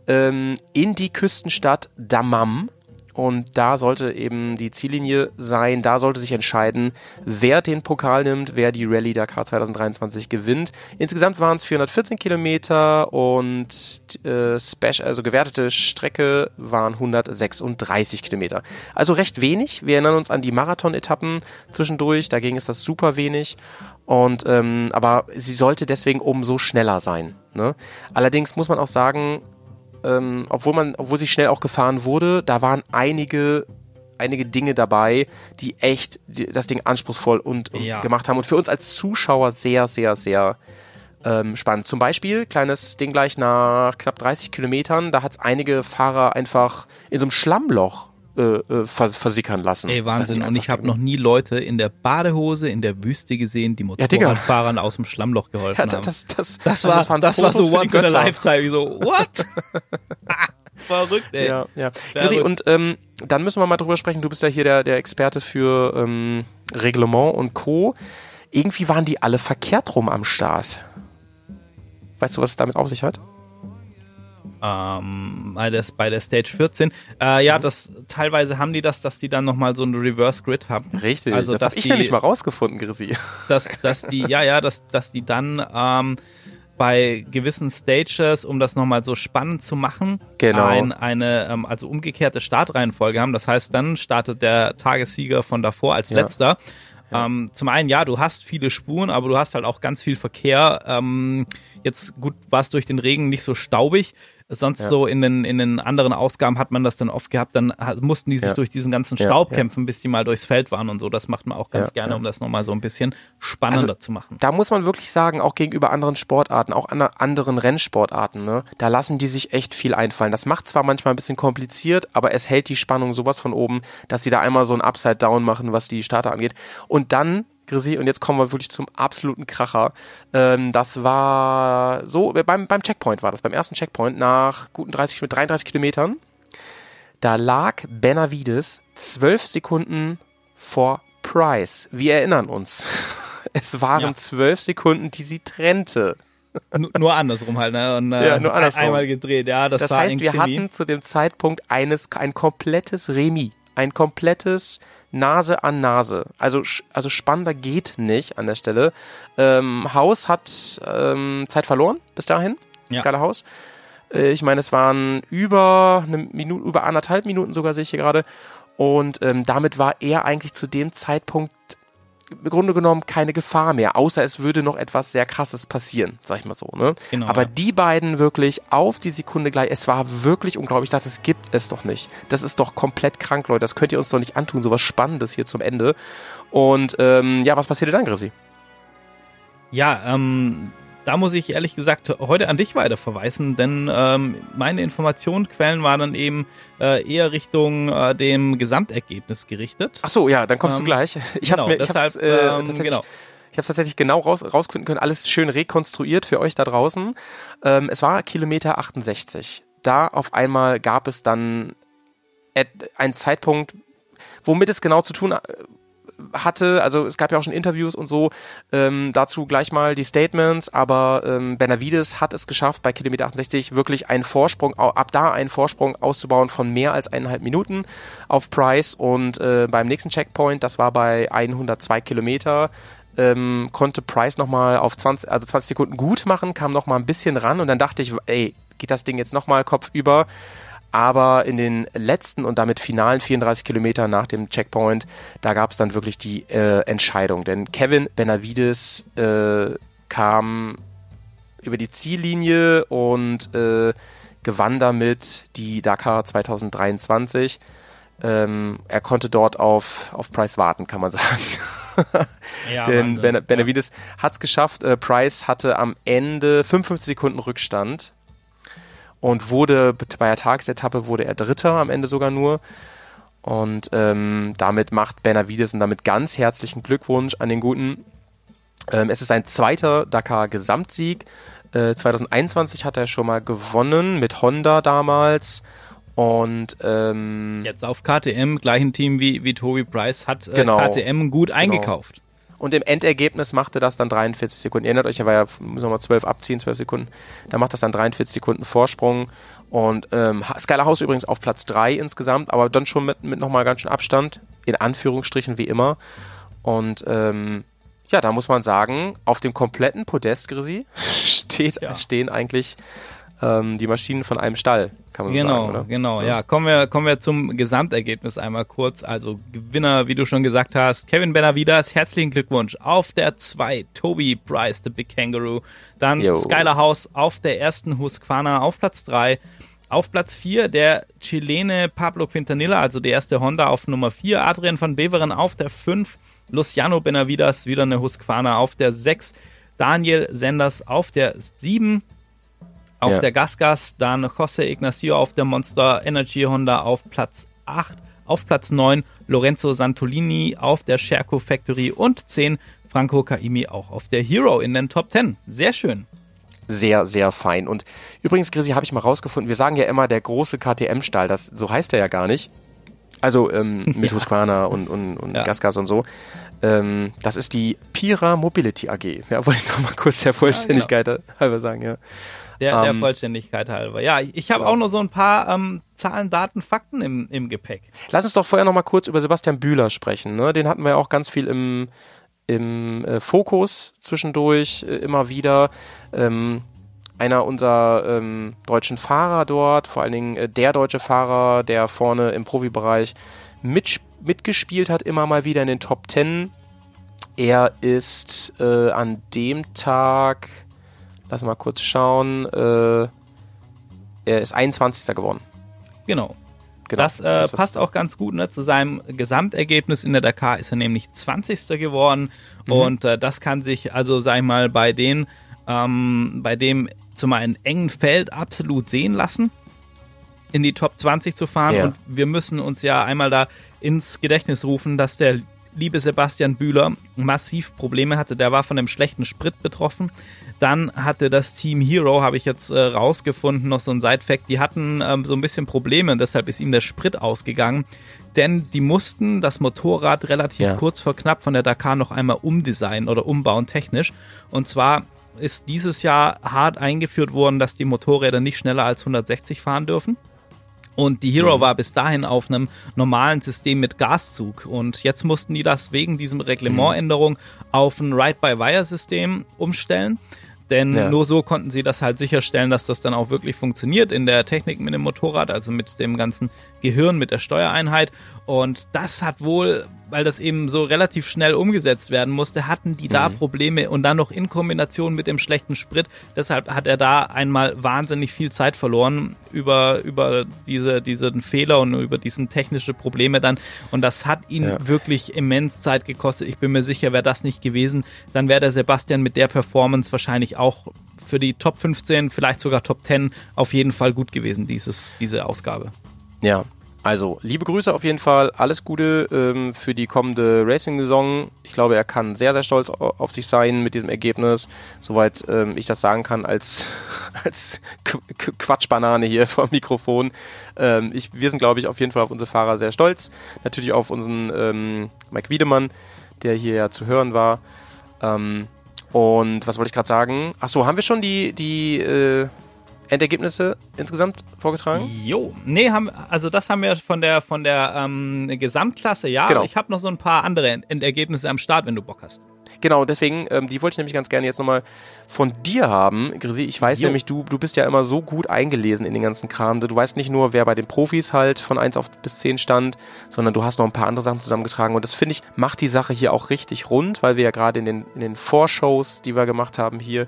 ähm, in die Küstenstadt Dammam. Und da sollte eben die Ziellinie sein, da sollte sich entscheiden, wer den Pokal nimmt, wer die Rallye Dakar 2023 gewinnt. Insgesamt waren es 414 Kilometer und äh, Special, also gewertete Strecke waren 136 Kilometer. Also recht wenig. Wir erinnern uns an die Marathon-Etappen zwischendurch, dagegen ist das super wenig. Und ähm, aber sie sollte deswegen umso schneller sein. Ne? Allerdings muss man auch sagen, ähm, obwohl man, obwohl sie schnell auch gefahren wurde, da waren einige einige Dinge dabei, die echt das Ding anspruchsvoll und, ja. gemacht haben und für uns als Zuschauer sehr, sehr, sehr ähm, spannend. Zum Beispiel, kleines Ding gleich nach knapp 30 Kilometern, da hat es einige Fahrer einfach in so einem Schlammloch äh, äh, vers versickern lassen. Ey, Wahnsinn. Und ich habe noch nie Leute in der Badehose in der Wüste gesehen, die Motorradfahrern ja, aus dem Schlammloch geholfen ja, haben. Das, das, das, war, das, das war so once in a lifetime. So, (laughs) what? (laughs) Verrückt, ey. Ja, ja. Grisi, und ähm, dann müssen wir mal drüber sprechen. Du bist ja hier der, der Experte für ähm, Reglement und Co. Irgendwie waren die alle verkehrt rum am Start. Weißt du, was es damit auf sich hat? Ähm, bei, der, bei der Stage 14. Äh, ja, mhm. das teilweise haben die das, dass die dann nochmal so ein Reverse Grid haben. Richtig, also, das habe ich die, nämlich mal rausgefunden, Chrissy. (laughs) Dass, dass die, ja, ja, dass, dass die dann ähm, bei gewissen Stages, um das nochmal so spannend zu machen, genau. ein, eine ähm, also umgekehrte Startreihenfolge haben. Das heißt, dann startet der Tagessieger von davor als ja. letzter. Ja. Ähm, zum einen, ja, du hast viele Spuren, aber du hast halt auch ganz viel Verkehr. Ähm, jetzt gut, war es durch den Regen nicht so staubig. Sonst ja. so in den, in den anderen Ausgaben hat man das dann oft gehabt, dann mussten die sich ja. durch diesen ganzen Staub ja, kämpfen, bis die mal durchs Feld waren und so. Das macht man auch ganz gerne, um das nochmal so ein bisschen spannender also, zu machen. Da muss man wirklich sagen, auch gegenüber anderen Sportarten, auch an anderen Rennsportarten, ne, da lassen die sich echt viel einfallen. Das macht zwar manchmal ein bisschen kompliziert, aber es hält die Spannung sowas von oben, dass sie da einmal so ein Upside-Down machen, was die Starter angeht. Und dann Grisi, und jetzt kommen wir wirklich zum absoluten Kracher. Ähm, das war so, beim, beim Checkpoint war das, beim ersten Checkpoint nach guten 30, mit 33 Kilometern. Da lag Benavides zwölf Sekunden vor Price. Wir erinnern uns. (laughs) Es waren zwölf ja. Sekunden, die sie trennte. nur andersrum halt, ne? Und, äh, ja, nur andersrum. Einmal gedreht, ja. Das, das heißt, wir hatten zu dem Zeitpunkt eines, ein komplettes Remis. Ein komplettes Nase an Nase. Also, also spannender geht nicht an der Stelle. Ähm, Haus hat ähm, Zeit verloren bis dahin. Ja. Skala Haus. Äh, ich meine, es waren über eine Minute, über anderthalb Minuten sogar sehe ich hier gerade. Und ähm, damit war er eigentlich zu dem Zeitpunkt im Grunde genommen keine Gefahr mehr, außer es würde noch etwas sehr krasses passieren, sag ich mal so. Ne? Genau, Aber ja. die beiden wirklich auf die Sekunde gleich, es war wirklich unglaublich, es gibt es doch nicht. Das ist doch komplett krank, Leute. Das könnt ihr uns doch nicht antun, so was Spannendes hier zum Ende. Und ähm, ja, was passierte dann, Chrissy? Ja, ähm, da muss ich ehrlich gesagt heute an dich weiter verweisen, denn ähm, meine Informationsquellen waren dann eben äh, eher Richtung äh, dem Gesamtergebnis gerichtet. Ach so, ja, dann kommst ähm, du gleich. Ich genau, habe mir, deshalb, ich hab's, äh, ähm, genau. Ich habe tatsächlich genau raus, rausfinden können, alles schön rekonstruiert für euch da draußen. Ähm, es war Kilometer 68. Da auf einmal gab es dann einen Zeitpunkt, womit es genau zu tun hatte, also es gab ja auch schon Interviews und so, ähm, dazu gleich mal die Statements, aber ähm, Benavides hat es geschafft, bei Kilometer 68 wirklich einen Vorsprung, ab da einen Vorsprung auszubauen von mehr als eineinhalb Minuten auf Price und äh, beim nächsten Checkpoint, das war bei 102 Kilometer, ähm, konnte Price nochmal auf 20, also 20 Sekunden gut machen, kam nochmal ein bisschen ran und dann dachte ich, ey, geht das Ding jetzt nochmal Kopf über? Aber in den letzten und damit finalen 34 Kilometern nach dem Checkpoint, da gab es dann wirklich die äh, Entscheidung. Denn Kevin Benavides äh, kam über die Ziellinie und äh, gewann damit die Dakar 2023. Ähm, er konnte dort auf, auf Price warten, kann man (laughs) sagen. ja, Denn ben, Benavides ja. hat es geschafft. Äh, Price hatte am Ende 55 Sekunden Rückstand und wurde bei der Tagesetappe wurde er Dritter am Ende sogar nur. Und ähm, damit macht Benavides und damit ganz herzlichen Glückwunsch an den Guten. Ähm, es ist sein zweiter Dakar-Gesamtsieg. Äh, 2021 hat er schon mal gewonnen mit Honda damals. Und ähm, jetzt auf KTM, gleichen Team wie, wie Toby Price, hat äh, genau, KTM gut genau. eingekauft. Und im Endergebnis machte das dann 43 Sekunden. Ihr erinnert euch, er war ja, müssen wir mal 12 abziehen, 12 Sekunden. Da macht das dann 43 Sekunden Vorsprung. Und ähm, Skylar House übrigens auf Platz 3 insgesamt, aber dann schon mit, mit nochmal ganz schön Abstand, in Anführungsstrichen wie immer. Und ähm, ja, da muss man sagen, auf dem kompletten Podest, Grisi, (laughs) steht, ja. stehen eigentlich ähm, die Maschinen von einem Stall, kann man genau, so sagen. Oder? Genau, ja. ja. Kommen, wir, kommen wir zum Gesamtergebnis einmal kurz. Also Gewinner, wie du schon gesagt hast, Kevin Benavides, herzlichen Glückwunsch. Auf der 2 Toby Bryce, the Big Kangaroo. Dann Yo. Skylar House auf der ersten Husqvarna auf Platz 3. Auf Platz 4 der Chilene Pablo Quintanilla, also der erste Honda auf Nummer 4. Adrian van Beveren auf der 5. Luciano Benavides, wieder eine Husqvarna auf der 6. Daniel Senders auf der 7. Auf ja. der Gasgas dann José Ignacio auf der Monster Energy Honda auf Platz 8. Auf Platz 9 Lorenzo Santolini auf der Sherco Factory und 10 Franco Kaimi auch auf der Hero in den Top 10. Sehr schön. Sehr, sehr fein. Und übrigens, Grisi, habe ich mal rausgefunden, wir sagen ja immer der große KTM-Stall, das so heißt er ja gar nicht. Also ähm, (laughs) mit ja. Husqvarna und, und, und ja. Gasgas und so. Ähm, das ist die Pira Mobility AG. Ja, wollte ich noch mal kurz der Vollständigkeit ja, genau. halber sagen, ja. Der, der ähm, Vollständigkeit halber. Ja, ich habe auch noch so ein paar ähm, Zahlen, Daten, Fakten im, im Gepäck. Lass uns doch vorher noch mal kurz über Sebastian Bühler sprechen. Ne? Den hatten wir ja auch ganz viel im, im äh, Fokus zwischendurch äh, immer wieder. Ähm, einer unserer ähm, deutschen Fahrer dort, vor allen Dingen äh, der deutsche Fahrer, der vorne im Profibereich mit, mitgespielt hat, immer mal wieder in den Top Ten. Er ist äh, an dem Tag Lass mal kurz schauen. Äh, er ist 21. geworden. Genau. Genau, das äh, passt auch ganz gut ne? zu seinem Gesamtergebnis in der Dakar ist er nämlich 20. geworden mhm. und äh, das kann sich also sag ich mal bei den ähm, bei dem zum einen engen Feld absolut sehen lassen in die Top 20 zu fahren ja. und wir müssen uns ja einmal da ins Gedächtnis rufen, dass der liebe Sebastian Bühler massiv Probleme hatte. Der war von einem schlechten Sprit betroffen. Dann hatte das Team Hero, habe ich jetzt äh, rausgefunden, noch so ein Side-Fact, die hatten ähm, so ein bisschen Probleme und deshalb ist ihm der Sprit ausgegangen. Denn die mussten das Motorrad relativ ja. kurz vor knapp von der Dakar noch einmal umdesignen oder umbauen technisch. Und zwar ist dieses Jahr hart eingeführt worden, dass die Motorräder nicht schneller als 160 fahren dürfen. Und die Hero mhm. war bis dahin auf einem normalen System mit Gaszug. Und jetzt mussten die das wegen diesem Reglementänderung auf ein Ride-by-Wire-System umstellen. Denn ja. nur so konnten sie das halt sicherstellen, dass das dann auch wirklich funktioniert in der Technik mit dem Motorrad, also mit dem ganzen Gehirn, mit der Steuereinheit. Und das hat wohl, weil das eben so relativ schnell umgesetzt werden musste, hatten die da mhm. Probleme und dann noch in Kombination mit dem schlechten Sprit. Deshalb hat er da einmal wahnsinnig viel Zeit verloren über, über diese, diesen Fehler und über diesen technische Probleme dann. Und das hat ihn ja. wirklich immens Zeit gekostet. Ich bin mir sicher, wäre das nicht gewesen, dann wäre der Sebastian mit der Performance wahrscheinlich auch für die Top 15, vielleicht sogar Top 10 auf jeden Fall gut gewesen, dieses, diese Ausgabe. Ja, also, liebe Grüße auf jeden Fall. Alles Gute ähm, für die kommende Racing-Saison. Ich glaube, er kann sehr, sehr stolz auf sich sein mit diesem Ergebnis. Soweit ähm, ich das sagen kann als, (laughs) als Qu Quatschbanane hier (laughs) vom Mikrofon. Ähm, ich, wir sind, glaube ich, auf jeden Fall auf unsere Fahrer sehr stolz. Natürlich auf unseren ähm, Mike Wiedemann, der hier ja zu hören war. Ähm, und was wollte ich gerade sagen? Achso, haben wir schon die, die äh, Endergebnisse insgesamt vorgetragen? Jo, nee, haben, also das haben wir von der von der ähm, Gesamtklasse, ja. Genau. Ich habe noch so ein paar andere Endergebnisse am Start, wenn du Bock hast. Genau, deswegen, ähm, die wollte ich nämlich ganz gerne jetzt nochmal von dir haben. Grisi, ich weiß jo. nämlich, du, du bist ja immer so gut eingelesen in den ganzen Kram. Du weißt nicht nur, wer bei den Profis halt von 1 auf bis 10 stand, sondern du hast noch ein paar andere Sachen zusammengetragen. Und das finde ich, macht die Sache hier auch richtig rund, weil wir ja gerade in den, in den Vorshows, die wir gemacht haben hier,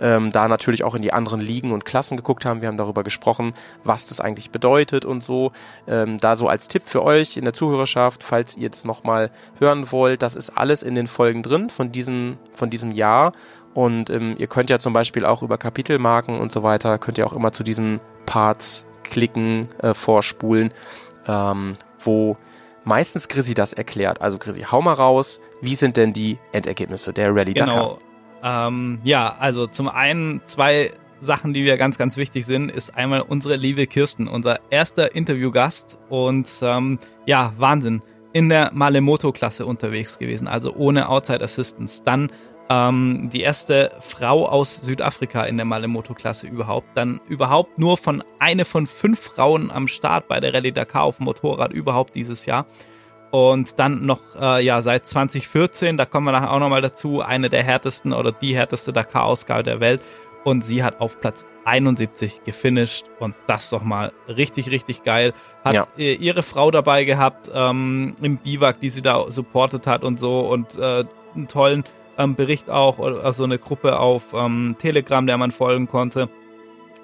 ähm, da natürlich auch in die anderen Ligen und Klassen geguckt haben. Wir haben darüber gesprochen, was das eigentlich bedeutet und so. Ähm, da so als Tipp für euch in der Zuhörerschaft, falls ihr das nochmal hören wollt, das ist alles in den Folgen drin von diesem, von diesem Jahr. Und ähm, ihr könnt ja zum Beispiel auch über Kapitelmarken und so weiter, könnt ihr auch immer zu diesen Parts klicken, äh, vorspulen, ähm, wo meistens Chrissy das erklärt. Also Chrissy, hau mal raus, wie sind denn die Endergebnisse der Rallye genau. Dakar? Ähm, ja, also zum einen zwei Sachen, die mir ganz, ganz wichtig sind, ist einmal unsere liebe Kirsten, unser erster Interviewgast und ähm, ja, Wahnsinn. In der Malemoto-Klasse unterwegs gewesen, also ohne Outside Assistance. Dann ähm, die erste Frau aus Südafrika in der Malemoto-Klasse überhaupt. Dann überhaupt nur von eine von fünf Frauen am Start bei der Rallye Dakar auf dem Motorrad überhaupt dieses Jahr. Und dann noch, äh, ja, seit 2014, da kommen wir nachher auch nochmal dazu, eine der härtesten oder die härteste Dakar-Ausgabe der Welt und sie hat auf Platz 71 gefinisht und das doch mal richtig, richtig geil. Hat ja. ihre Frau dabei gehabt ähm, im Biwak, die sie da supportet hat und so und äh, einen tollen ähm, Bericht auch, also eine Gruppe auf ähm, Telegram, der man folgen konnte.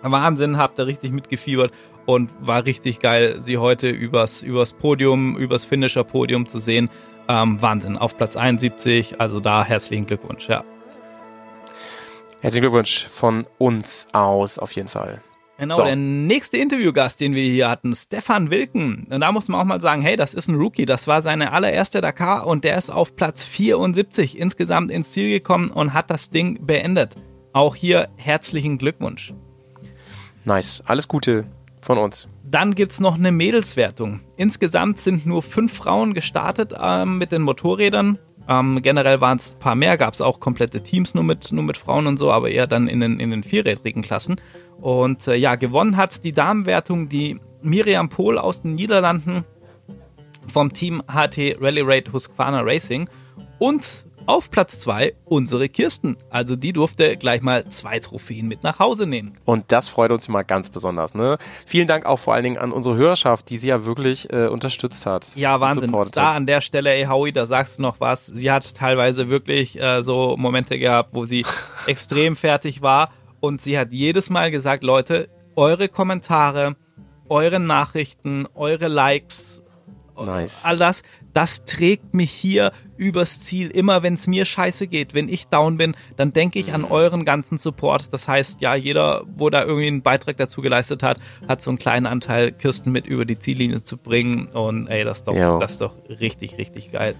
Wahnsinn, habt ihr richtig mitgefiebert und war richtig geil, sie heute übers, übers Podium, übers Finisher-Podium zu sehen. Ähm, Wahnsinn, auf Platz 71, also da herzlichen Glückwunsch, ja. Herzlichen Glückwunsch von uns aus, auf jeden Fall. Genau, so. der nächste Interviewgast, den wir hier hatten, Stefan Wilken. Und da muss man auch mal sagen, hey, das ist ein Rookie. Das war seine allererste Dakar und der ist auf Platz 74 insgesamt ins Ziel gekommen und hat das Ding beendet. Auch hier herzlichen Glückwunsch. Nice. Alles Gute von uns. Dann gibt es noch eine Mädelswertung. Insgesamt sind nur fünf Frauen gestartet äh, mit den Motorrädern. Ähm, generell waren es ein paar mehr, gab es auch komplette Teams nur mit, nur mit Frauen und so, aber eher dann in den, in den vierrädrigen Klassen. Und äh, ja, gewonnen hat die Damenwertung die Miriam Pohl aus den Niederlanden vom Team HT Rally Raid Husqvarna Racing. Und auf Platz zwei unsere Kirsten. Also die durfte gleich mal zwei Trophäen mit nach Hause nehmen. Und das freut uns mal ganz besonders. Ne? Vielen Dank auch vor allen Dingen an unsere Hörerschaft, die sie ja wirklich äh, unterstützt hat. Ja, Wahnsinn. Da an der Stelle, ey Howie, da sagst du noch was. Sie hat teilweise wirklich äh, so Momente gehabt, wo sie (laughs) extrem fertig war. Und sie hat jedes Mal gesagt, Leute, eure Kommentare, eure Nachrichten, eure Likes, nice. all das, das trägt mich hier übers Ziel. Immer wenn es mir scheiße geht, wenn ich down bin, dann denke ich an euren ganzen Support. Das heißt, ja, jeder, wo da irgendwie einen Beitrag dazu geleistet hat, hat so einen kleinen Anteil, Kirsten mit über die Ziellinie zu bringen. Und ey, das ist doch, das ist doch richtig, richtig geil.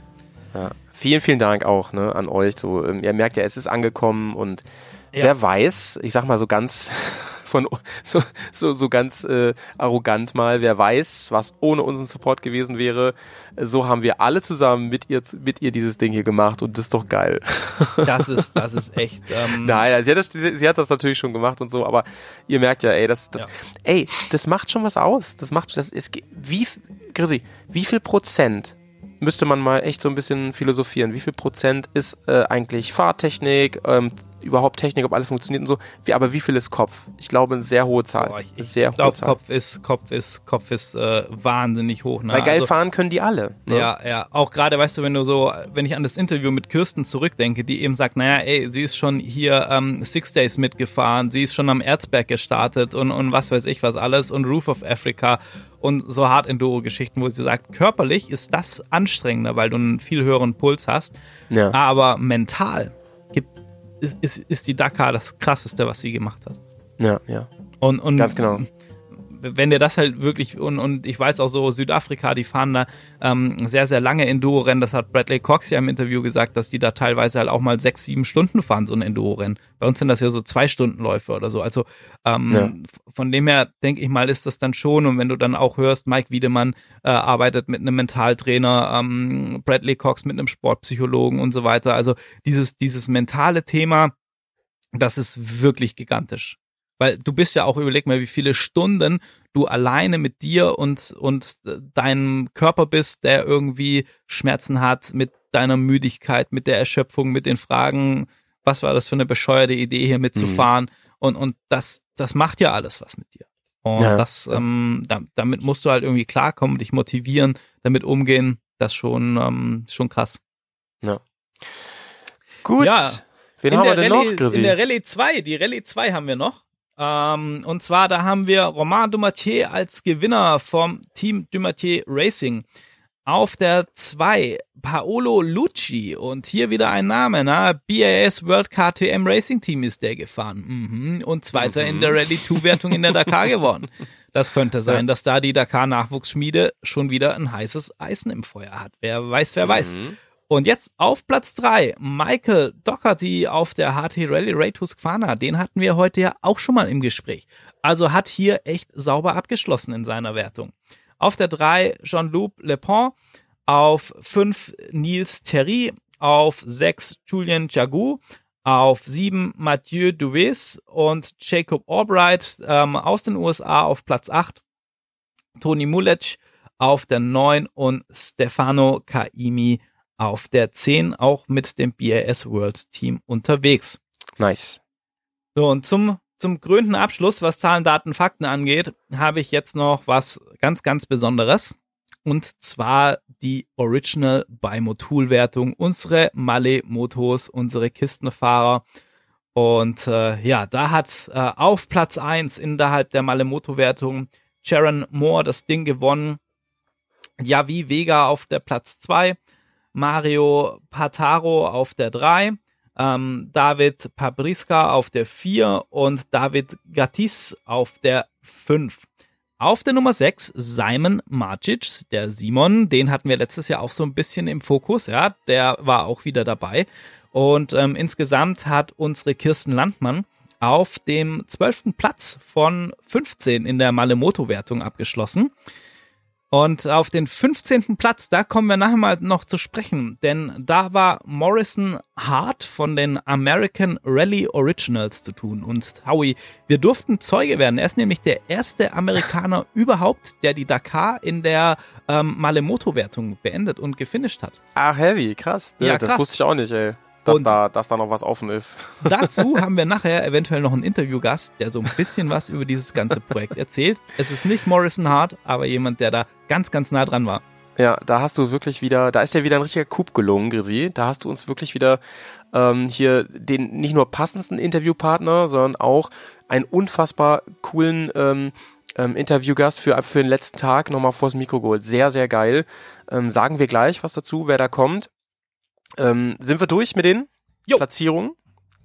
Ja. Vielen, vielen Dank auch ne, an euch. So, ähm, ihr merkt ja, es ist angekommen und ja. wer weiß, ich sag mal so ganz von (laughs) so, so, so ganz äh, arrogant mal, wer weiß, was ohne unseren Support gewesen wäre. So haben wir alle zusammen mit ihr, mit ihr dieses Ding hier gemacht und das ist doch geil. (laughs) Das ist, das ist echt. Ähm Nein, also sie, hat das, sie hat das natürlich schon gemacht und so, aber ihr merkt ja, ey, das, das, ja. ey, das macht schon was aus. Das macht, das ist, wie, Chrissy, wie viel Prozent müsste man mal echt so ein bisschen philosophieren. Wie viel Prozent ist äh, eigentlich Fahrtechnik, ähm, überhaupt Technik, ob alles funktioniert und so. Wie, aber wie viel ist Kopf? Ich glaube, eine sehr hohe Zahl. Boah, ich, sehr ich glaube, Kopf ist, Kopf ist, Kopf ist äh, wahnsinnig hoch. Ne? Weil geil also, fahren können die alle. Ne? Ja, ja. Auch gerade, weißt du, wenn du so, wenn ich an das Interview mit Kirsten zurückdenke, die eben sagt, naja, ey, sie ist schon hier ähm, Six Days mitgefahren, sie ist schon am Erzberg gestartet und, und was weiß ich was alles und Roof of Africa und so Hard Enduro-Geschichten, wo sie sagt, körperlich ist das anstrengender, weil du einen viel höheren Puls hast. Ja. Aber mental ist, ist, ist die Dakar das krasseste, was sie gemacht hat. Ja, ja. Und, und Ganz genau wenn der das halt wirklich, und, und ich weiß auch so, Südafrika, die fahren da ähm, sehr, sehr lange Enduro-Rennen. Das hat Bradley Cox ja im Interview gesagt, dass die da teilweise halt auch mal sechs, sieben Stunden fahren, so ein Enduro-Rennen. Bei uns sind das ja so zwei Stunden Läufe oder so. Also ähm, ja. von dem her, denke ich mal, ist das dann schon. Und wenn du dann auch hörst, Mike Wiedemann äh, arbeitet mit einem Mentaltrainer, ähm, Bradley Cox mit einem Sportpsychologen und so weiter. Also dieses, dieses mentale Thema, das ist wirklich gigantisch. Weil du bist ja auch, überleg mal, wie viele Stunden du alleine mit dir und, und deinem Körper bist, der irgendwie Schmerzen hat, mit deiner Müdigkeit, mit der Erschöpfung, mit den Fragen, was war das für eine bescheuerte Idee, hier mitzufahren? Mhm. Und, und das, das macht ja alles was mit dir. Und ja. das, ähm, da, damit musst du halt irgendwie klarkommen, dich motivieren, damit umgehen. Das schon, ähm, schon krass. Ja. Gut. Ja. Wen in haben wir denn Rallye, noch, Chrissy? In der Rallye 2, die Rallye 2 haben wir noch. Ähm, und zwar, da haben wir Romain Dumatier als Gewinner vom Team Dumatier Racing. Auf der 2 Paolo Lucci und hier wieder ein Name, na, BAS World KTM Racing Team ist der gefahren mhm. und Zweiter mhm. in der Rallye 2 Wertung in der Dakar (laughs) geworden. Das könnte sein, dass da die Dakar Nachwuchsschmiede schon wieder ein heißes Eisen im Feuer hat. Wer weiß, wer mhm. weiß. Und jetzt auf Platz 3 Michael Doherty auf der HT Rally Ray Tusqana. Den hatten wir heute ja auch schon mal im Gespräch. Also hat hier echt sauber abgeschlossen in seiner Wertung. Auf der 3 Jean-Loup Lepont, auf 5 Nils Terry, auf 6 Julien Jagou, auf 7 Mathieu Duves und Jacob Albright ähm, aus den USA auf Platz 8, Toni Mulec auf der 9 und Stefano Kaimi auf der 10, auch mit dem BAS World Team unterwegs. Nice. So, und zum zum grünen Abschluss, was Zahlen, Daten, Fakten angeht, habe ich jetzt noch was ganz, ganz Besonderes. Und zwar die Original by Motul Wertung, unsere Malle Motos, unsere Kistenfahrer. Und äh, ja, da hat äh, auf Platz 1 innerhalb der Malle Moto Wertung Sharon Moore das Ding gewonnen. Javi Vega auf der Platz 2, Mario Pataro auf der 3, ähm, David Pabriska auf der 4 und David Gattis auf der 5. Auf der Nummer 6 Simon Marcic, der Simon, den hatten wir letztes Jahr auch so ein bisschen im Fokus, ja, der war auch wieder dabei. Und ähm, insgesamt hat unsere Kirsten Landmann auf dem 12. Platz von 15 in der Malemoto-Wertung abgeschlossen. Und auf den 15. Platz, da kommen wir nachher mal noch zu sprechen, denn da war Morrison Hart von den American Rally Originals zu tun. Und Howie, wir durften Zeuge werden. Er ist nämlich der erste Amerikaner (laughs) überhaupt, der die Dakar in der ähm, Malemoto-Wertung beendet und gefinisht hat. Ach, heavy, krass. Ja, das krass. wusste ich auch nicht, ey dass, da, dass da noch was offen ist. (laughs) Dazu haben wir nachher eventuell noch einen Interviewgast, der so ein bisschen was über dieses ganze Projekt erzählt. Es ist nicht Morrison Hart, aber jemand, der da ganz, ganz nah dran war. Ja, da hast du wirklich wieder, da ist dir wieder ein richtiger Coup gelungen, Grisi. Da hast du uns wirklich wieder ähm, hier den nicht nur passendsten Interviewpartner, sondern auch einen unfassbar coolen ähm, ähm, Interviewgast für, für den letzten Tag nochmal vors Mikro geholt. Sehr, sehr geil. Ähm, sagen wir gleich was dazu, wer da kommt. Ähm, sind wir durch mit den jo. Platzierungen?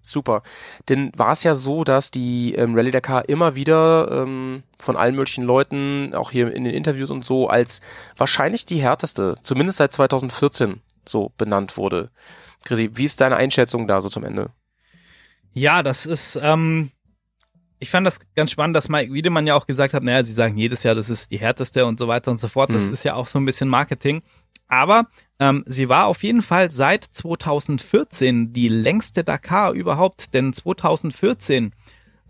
Super. Denn war es ja so, dass die ähm, Rallye Dakar immer wieder ähm, von allen möglichen Leuten, auch hier in den Interviews und so, als wahrscheinlich die härteste, zumindest seit 2014 so benannt wurde. Chrissy, wie ist deine Einschätzung da so zum Ende? Ja, das ist, ähm, ich fand das ganz spannend, dass Mike Wiedemann ja auch gesagt hat, naja, sie sagen jedes Jahr, das ist die härteste und so weiter und so fort. Das mhm. ist ja auch so ein bisschen Marketing. Aber ähm, sie war auf jeden Fall seit 2014 die längste Dakar überhaupt, denn 2014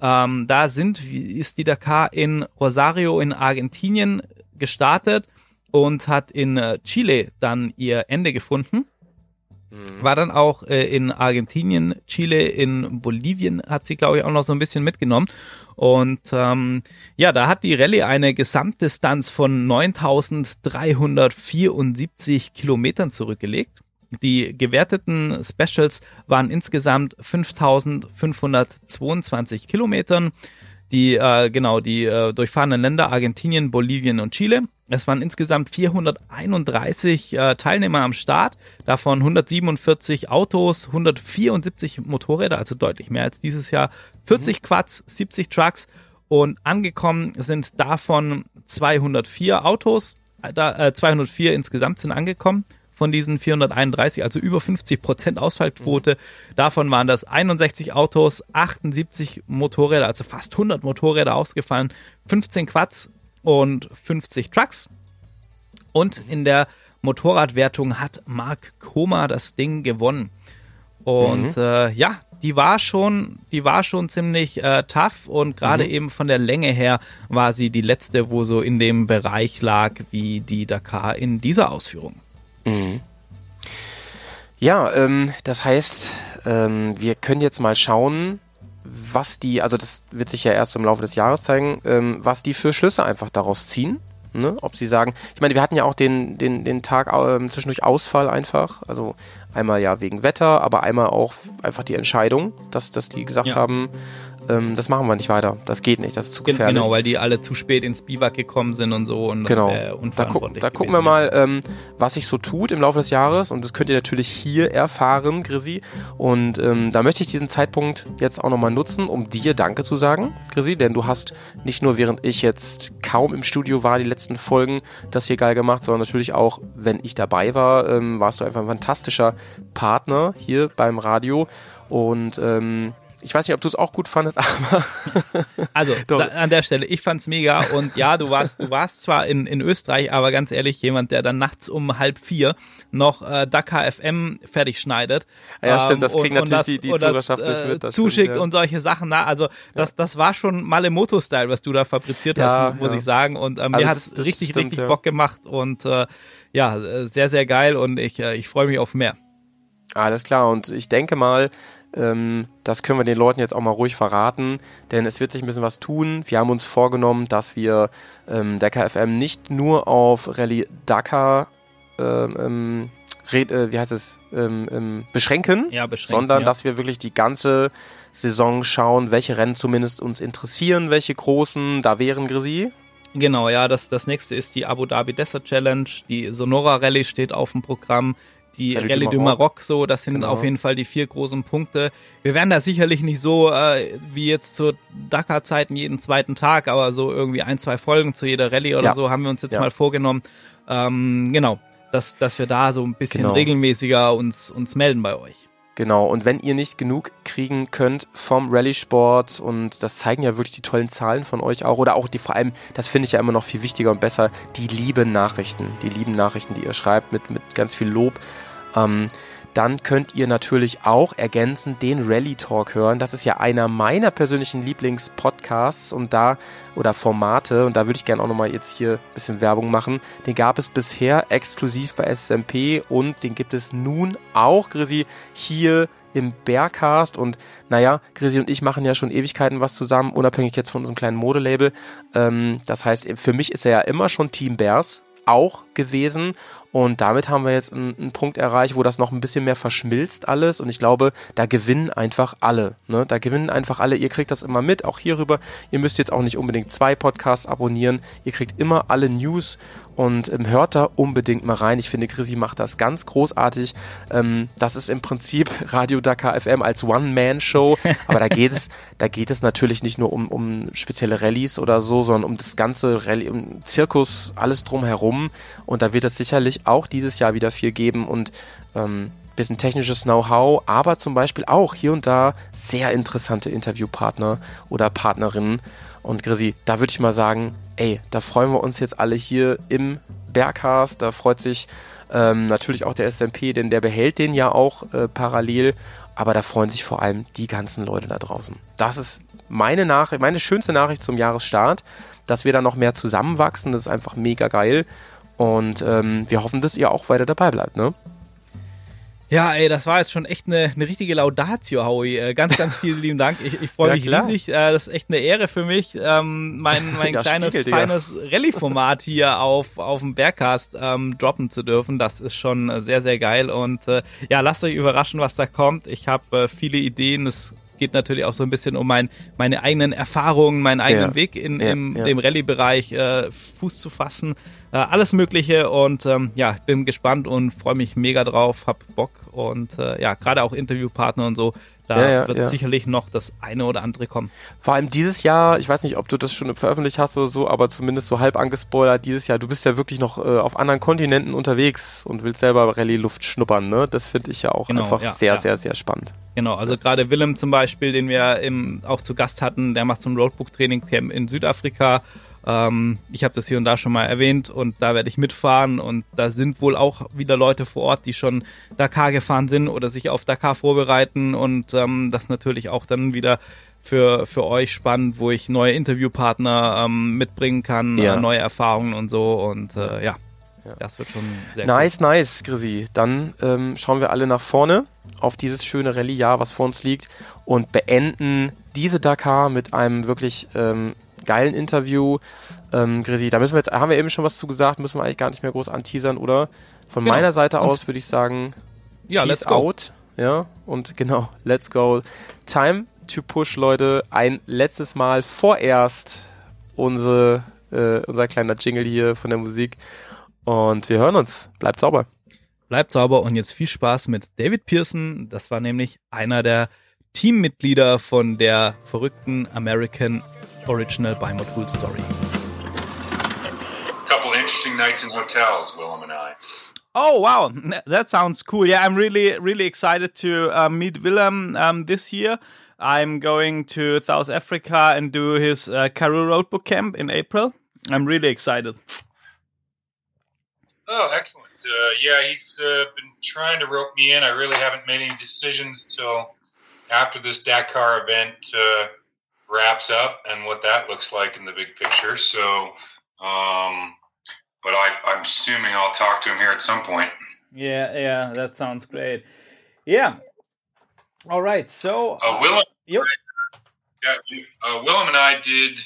ähm, da sind ist die Dakar in Rosario in Argentinien gestartet und hat in äh, Chile dann ihr Ende gefunden. Mhm. War dann auch äh, in Argentinien, Chile, in Bolivien hat sie, glaube ich, auch noch so ein bisschen mitgenommen. Und ähm, ja, da hat die Rallye eine Gesamtdistanz von 9374 Kilometern zurückgelegt. Die gewerteten Specials waren insgesamt 5522 Kilometern die äh, genau die äh, durchfahrenden Länder Argentinien, Bolivien und Chile. Es waren insgesamt 431 äh, Teilnehmer am Start, davon 147 Autos, 174 Motorräder, also deutlich mehr als dieses Jahr, 40 mhm. Quads, 70 Trucks und angekommen sind davon 204 Autos, äh, äh, 204 insgesamt sind angekommen von diesen 431, also über 50 Prozent Ausfallquote. Mhm. Davon waren das 61 Autos, 78 Motorräder, also fast 100 Motorräder ausgefallen, 15 Quads und 50 Trucks. Und in der Motorradwertung hat Mark Koma das Ding gewonnen. Und mhm. äh, ja, die war schon, die war schon ziemlich äh, tough und gerade mhm. eben von der Länge her war sie die letzte, wo so in dem Bereich lag wie die Dakar in dieser Ausführung. Mhm. Ja, ähm, das heißt, ähm, wir können jetzt mal schauen, was die, also das wird sich ja erst im Laufe des Jahres zeigen, ähm, was die für Schlüsse einfach daraus ziehen. Ne? Ob sie sagen, ich meine, wir hatten ja auch den, den, den Tag ähm, zwischendurch Ausfall einfach, also einmal ja wegen Wetter, aber einmal auch einfach die Entscheidung, dass, dass die gesagt ja. haben, ähm, das machen wir nicht weiter. Das geht nicht, das ist zu gefährlich. Genau, weil die alle zu spät ins Biwak gekommen sind und so und das genau. Da, gu da gucken wir mal, ähm, was sich so tut im Laufe des Jahres und das könnt ihr natürlich hier erfahren, Grisi. Und ähm, da möchte ich diesen Zeitpunkt jetzt auch nochmal nutzen, um dir Danke zu sagen, Grisi, denn du hast nicht nur während ich jetzt kaum im Studio war, die letzten Folgen, das hier geil gemacht, sondern natürlich auch, wenn ich dabei war, ähm, warst du einfach ein fantastischer Partner hier beim Radio und ähm, ich weiß nicht, ob du es auch gut fandest, (laughs) aber. also, (laughs) da, an der Stelle, ich fand's mega und ja, du warst, du warst zwar in, in Österreich, aber ganz ehrlich, jemand, der dann nachts um halb vier noch äh, Dakar FM fertig schneidet. Ja, stimmt, das ähm, kriegen natürlich das, die, die Zuhörerschaft das, nicht mit. Das zuschickt stimmt, ja. und solche Sachen. Na, also, das, ja. das war schon Malemoto-Style, was du da fabriziert hast, ja, muss ich sagen. Und ähm, also mir hat es richtig, stimmt, richtig Bock gemacht und äh, ja, sehr, sehr geil und ich, äh, ich freue mich auf mehr. Alles klar und ich denke mal, ähm, das können wir den Leuten jetzt auch mal ruhig verraten, denn es wird sich ein bisschen was tun. Wir haben uns vorgenommen, dass wir ähm, Dakar FM nicht nur auf Rallye Dakar ähm, ähm, red, äh, wie heißt es, ähm, ähm, beschränken, ja, beschränken sondern ja. dass wir wirklich die ganze Saison schauen, welche Rennen zumindest uns interessieren, welche großen da wären, Grisi. Genau, ja, das, das nächste ist die Abu Dhabi Desert Challenge. Die Sonora Rallye steht auf dem Programm die Rallye, Rallye du Maroc, so, das sind genau. auf jeden Fall die vier großen Punkte. Wir werden da sicherlich nicht so äh, wie jetzt zu Dakar-Zeiten jeden zweiten Tag, aber so irgendwie ein, zwei Folgen zu jeder Rallye oder ja. so haben wir uns jetzt ja. mal vorgenommen. Ähm, genau, dass, dass wir da so ein bisschen genau. regelmäßiger uns, uns melden bei euch. Genau, und wenn ihr nicht genug kriegen könnt vom Rallye-Sport, und das zeigen ja wirklich die tollen Zahlen von euch auch, oder auch die vor allem, das finde ich ja immer noch viel wichtiger und besser, die lieben Nachrichten, die lieben Nachrichten, die ihr schreibt mit, mit ganz viel Lob. Ähm, dann könnt ihr natürlich auch ergänzend den Rally Talk hören. Das ist ja einer meiner persönlichen Lieblingspodcasts und da oder Formate und da würde ich gerne auch nochmal jetzt hier ein bisschen Werbung machen. Den gab es bisher exklusiv bei SMP und den gibt es nun auch, Grisi, hier im Bearcast und naja, Grisi und ich machen ja schon Ewigkeiten was zusammen, unabhängig jetzt von unserem kleinen Modelabel. Ähm, das heißt, für mich ist er ja immer schon Team Bears auch gewesen und damit haben wir jetzt einen, einen, Punkt erreicht, wo das noch ein bisschen mehr verschmilzt alles. Und ich glaube, da gewinnen einfach alle. Ne? Da gewinnen einfach alle. Ihr kriegt das immer mit, auch hierüber. Ihr müsst jetzt auch nicht unbedingt zwei Podcasts abonnieren. Ihr kriegt immer alle News und ähm, hört da unbedingt mal rein. Ich finde, Chrissy macht das ganz großartig. Ähm, das ist im Prinzip (laughs) Radio Dakar FM als One-Man-Show. Aber da geht es, da geht es natürlich nicht nur um, um spezielle Rallyes oder so, sondern um das ganze Rallye, um Zirkus, alles drumherum. Und da wird es sicherlich auch dieses Jahr wieder viel geben und ähm, bisschen technisches Know-how, aber zum Beispiel auch hier und da sehr interessante Interviewpartner oder Partnerinnen. Und Grisi, da würde ich mal sagen, ey, da freuen wir uns jetzt alle hier im Bergcast. Da freut sich ähm, natürlich auch der SMP, denn der behält den ja auch äh, parallel. Aber da freuen sich vor allem die ganzen Leute da draußen. Das ist meine Nachricht, meine schönste Nachricht zum Jahresstart, dass wir da noch mehr zusammenwachsen. Das ist einfach mega geil. Und ähm, wir hoffen, dass ihr auch weiter dabei bleibt, ne? Ja, ey, das war jetzt schon echt eine, eine richtige Laudatio, Howie. Äh, ganz, ganz (laughs) vielen lieben Dank. Ich, ich freue ja, mich klar. riesig. Äh, das ist echt eine Ehre für mich, ähm, mein, (laughs) mein ja, kleines, feines Rallye-Format hier auf, auf dem Bergcast ähm, droppen zu dürfen. Das ist schon äh, sehr, sehr geil. Und äh, ja, lasst euch überraschen, was da kommt. Ich habe äh, viele Ideen. Es geht natürlich auch so ein bisschen um mein, meine eigenen Erfahrungen, meinen eigenen ja. Weg in, ja, im, ja. dem Rallye-Bereich äh, Fuß zu fassen. Äh, alles Mögliche und ähm, ja, bin gespannt und freue mich mega drauf, hab Bock und äh, ja, gerade auch Interviewpartner und so. Da ja, ja, wird ja. sicherlich noch das eine oder andere kommen. Vor allem dieses Jahr, ich weiß nicht, ob du das schon veröffentlicht hast oder so, aber zumindest so halb angespoilert, dieses Jahr, du bist ja wirklich noch äh, auf anderen Kontinenten unterwegs und willst selber Rallye-Luft schnuppern, ne? Das finde ich ja auch genau, einfach sehr, sehr, sehr spannend. Genau, also gerade Willem zum Beispiel, den wir im, auch zu Gast hatten, der macht so ein Roadbook-Training-Camp in Südafrika ähm, ich habe das hier und da schon mal erwähnt und da werde ich mitfahren und da sind wohl auch wieder Leute vor Ort, die schon Dakar gefahren sind oder sich auf Dakar vorbereiten und ähm, das natürlich auch dann wieder für, für euch spannend, wo ich neue Interviewpartner ähm, mitbringen kann, ja. äh, neue Erfahrungen und so und äh, ja. Ja. Das wird schon sehr Nice, cool. nice, Chrissy. Dann ähm, schauen wir alle nach vorne auf dieses schöne Rallye-Jahr, was vor uns liegt und beenden diese Dakar mit einem wirklich ähm, geilen Interview. Ähm, Grisi, da müssen wir jetzt, haben wir eben schon was zu gesagt, müssen wir eigentlich gar nicht mehr groß anteasern, oder? Von genau. meiner Seite aus würde ich sagen, ja, Peace let's go. out. Ja, und genau, let's go. Time to Push, Leute. Ein letztes Mal vorerst unsere, äh, unser kleiner Jingle hier von der Musik. Und wir hören uns. Bleibt sauber. Bleibt sauber und jetzt viel Spaß mit David Pearson. Das war nämlich einer der Teammitglieder von der verrückten American Original by Motul Story. A couple interesting nights in hotels, Willem and I. Oh wow, that sounds cool. Yeah, I'm really really excited to uh, meet Willem um, this year. I'm going to South Africa and do his uh, Karoo Roadbook Camp in April. I'm really excited. Oh, excellent. Uh, yeah, he's uh, been trying to rope me in. I really haven't made any decisions till after this Dakar event uh, wraps up and what that looks like in the big picture. So, um, but I, I'm assuming I'll talk to him here at some point. Yeah, yeah, that sounds great. Yeah. All right. So, uh, Willem, yep. yeah, uh, Willem and I did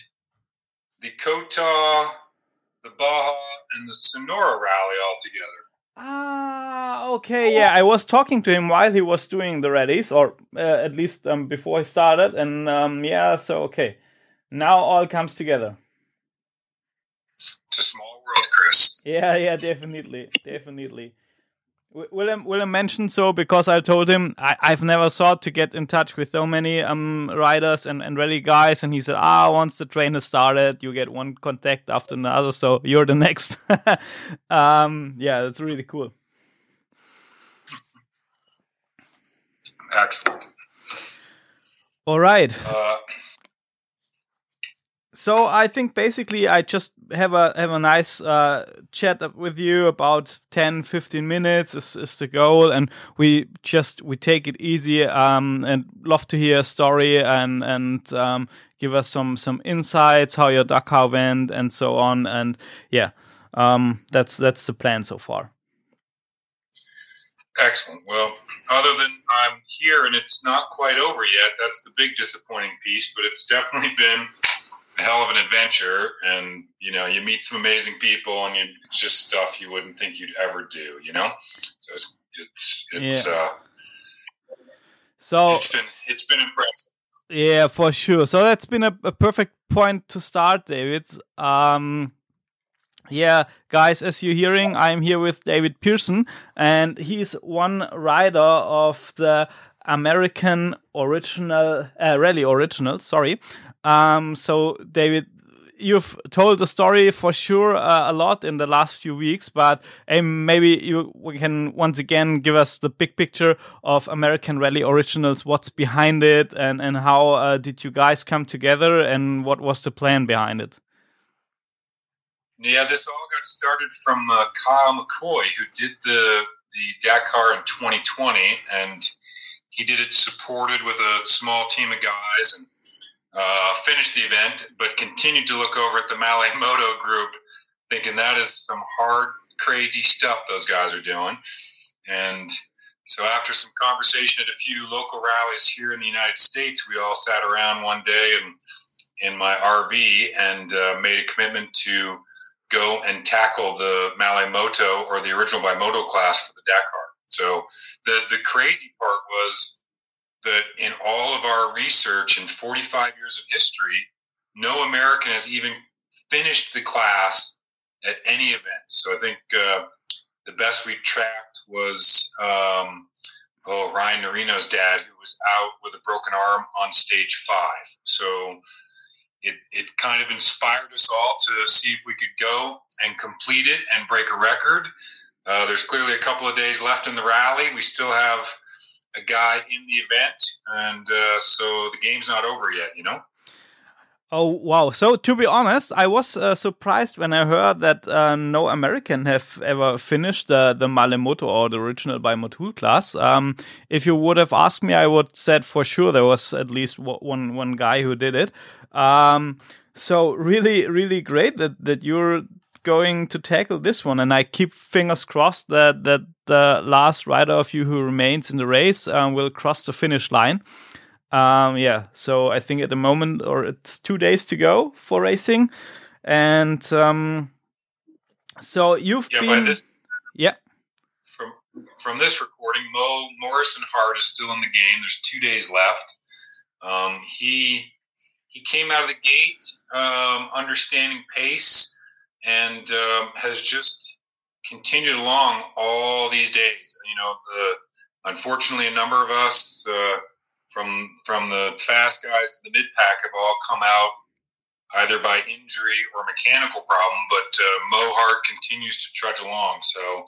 the Kota, the Baja, and the Sonora rally all together. Ah, okay, yeah. I was talking to him while he was doing the rallies, or uh, at least um, before he started, and um, yeah, so okay. Now all comes together. It's a small world, Chris. Yeah, yeah, definitely, definitely. Willem, Willem mentioned so because I told him I, have never thought to get in touch with so many um, riders and, and rally guys, and he said, "Ah, once the train has started, you get one contact after another, so you're the next." (laughs) um, yeah, that's really cool. Excellent. All right. Uh, so I think basically I just have a have a nice uh, chat with you about 10 15 minutes is, is the goal. And we just we take it easy um, and love to hear a story and and um, give us some some insights how your Dakar went and so on. And yeah um, that's that's the plan so far. Excellent. Well other than I'm here and it's not quite over yet that's the big disappointing piece but it's definitely been a hell of an adventure and you know you meet some amazing people and you, it's just stuff you wouldn't think you'd ever do you know so it's it's, it's yeah. uh so it's been it's been impressive yeah for sure so that's been a, a perfect point to start david um yeah, guys, as you're hearing, I'm here with David Pearson, and he's one rider of the American Original uh, Rally Original. Sorry, um, so, David, you've told the story for sure uh, a lot in the last few weeks, but um, maybe you we can once again give us the big picture of American Rally Originals. What's behind it, and and how uh, did you guys come together, and what was the plan behind it? Yeah, this all got started from uh, Kyle McCoy, who did the the Dakar in 2020, and he did it supported with a small team of guys and uh, finished the event, but continued to look over at the Malay (laughs) Moto group, thinking that is some hard, crazy stuff those guys are doing. And so, after some conversation at a few local rallies here in the United States, we all sat around one day and in my RV and uh, made a commitment to go and tackle the Malay Moto or the original by Moto class for the Dakar. So the the crazy part was that in all of our research and 45 years of history, no American has even finished the class at any event. So I think uh, the best we tracked was um, oh Ryan Norino's dad, who was out with a broken arm on stage five. So it it kind of inspired us all to see if we could go and complete it and break a record. Uh, there's clearly a couple of days left in the rally. We still have a guy in the event, and uh, so the game's not over yet. You know. Oh wow! So to be honest, I was uh, surprised when I heard that uh, no American have ever finished the the Malemoto or the original by Motul class. Um, if you would have asked me, I would said for sure there was at least one one guy who did it. Um, so really, really great that that you're going to tackle this one, and I keep fingers crossed that that the last rider of you who remains in the race um, will cross the finish line. Um, yeah, so I think at the moment, or it's two days to go for racing, and um, so you've yeah, been, this, yeah. From from this recording, Mo Morrison Hart is still in the game. There's two days left. Um, he he came out of the gate um, understanding pace and um, has just continued along all these days. You know, the unfortunately a number of us uh, from from the fast guys to the mid pack have all come out either by injury or mechanical problem. But uh, continues to trudge along. So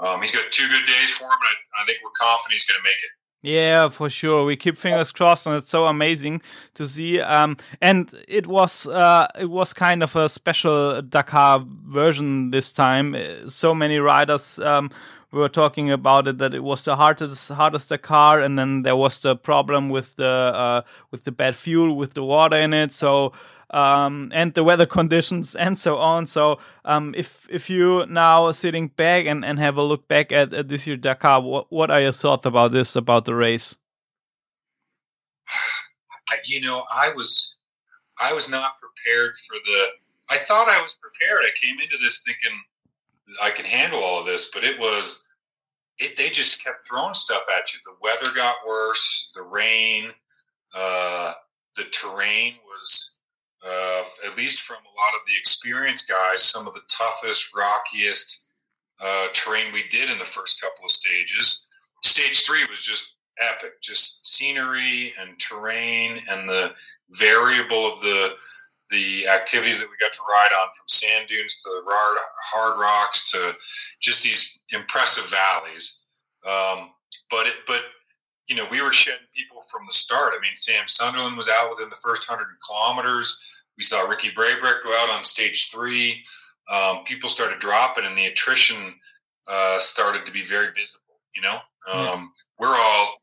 um, he's got two good days for him, and I, I think we're confident he's going to make it. Yeah, for sure. We keep fingers crossed, and it's so amazing to see. Um, and it was uh, it was kind of a special Dakar version this time. So many riders um, were talking about it that it was the hardest hardest Dakar, and then there was the problem with the uh, with the bad fuel with the water in it. So um, and the weather (laughs) conditions and so on. So um, if if you now sitting back and, and have a look back at, at this year Dakar, what what are your thoughts about this about the race? You know, I was I was not prepared for the. I thought I was prepared. I came into this thinking I can handle all of this, but it was. It, they just kept throwing stuff at you. The weather got worse. The rain, uh, the terrain was uh, at least from a lot of the experienced guys, some of the toughest, rockiest uh, terrain we did in the first couple of stages. Stage three was just epic, just scenery and terrain and the variable of the the activities that we got to ride on from sand dunes to hard, hard rocks to just these impressive valleys. Um, but it, but you know, we were shedding people from the start. I mean, Sam Sunderland was out within the first 100 kilometers. We saw Ricky Braybrick go out on stage three. Um, people started dropping, and the attrition uh, started to be very visible. You know, um, we're all,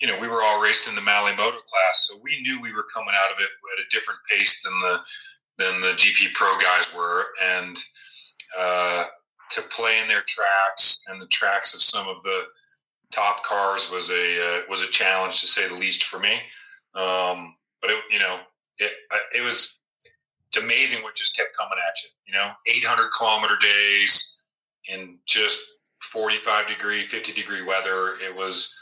you know, we were all racing in the Mali Moto class, so we knew we were coming out of it at a different pace than the than the GP Pro guys were, and uh, to play in their tracks and the tracks of some of the top cars was a uh, was a challenge to say the least for me. Um, but it, you know, it it was it's amazing what just kept coming at you. You know, 800 kilometer days in just 45 degree, 50 degree weather. It was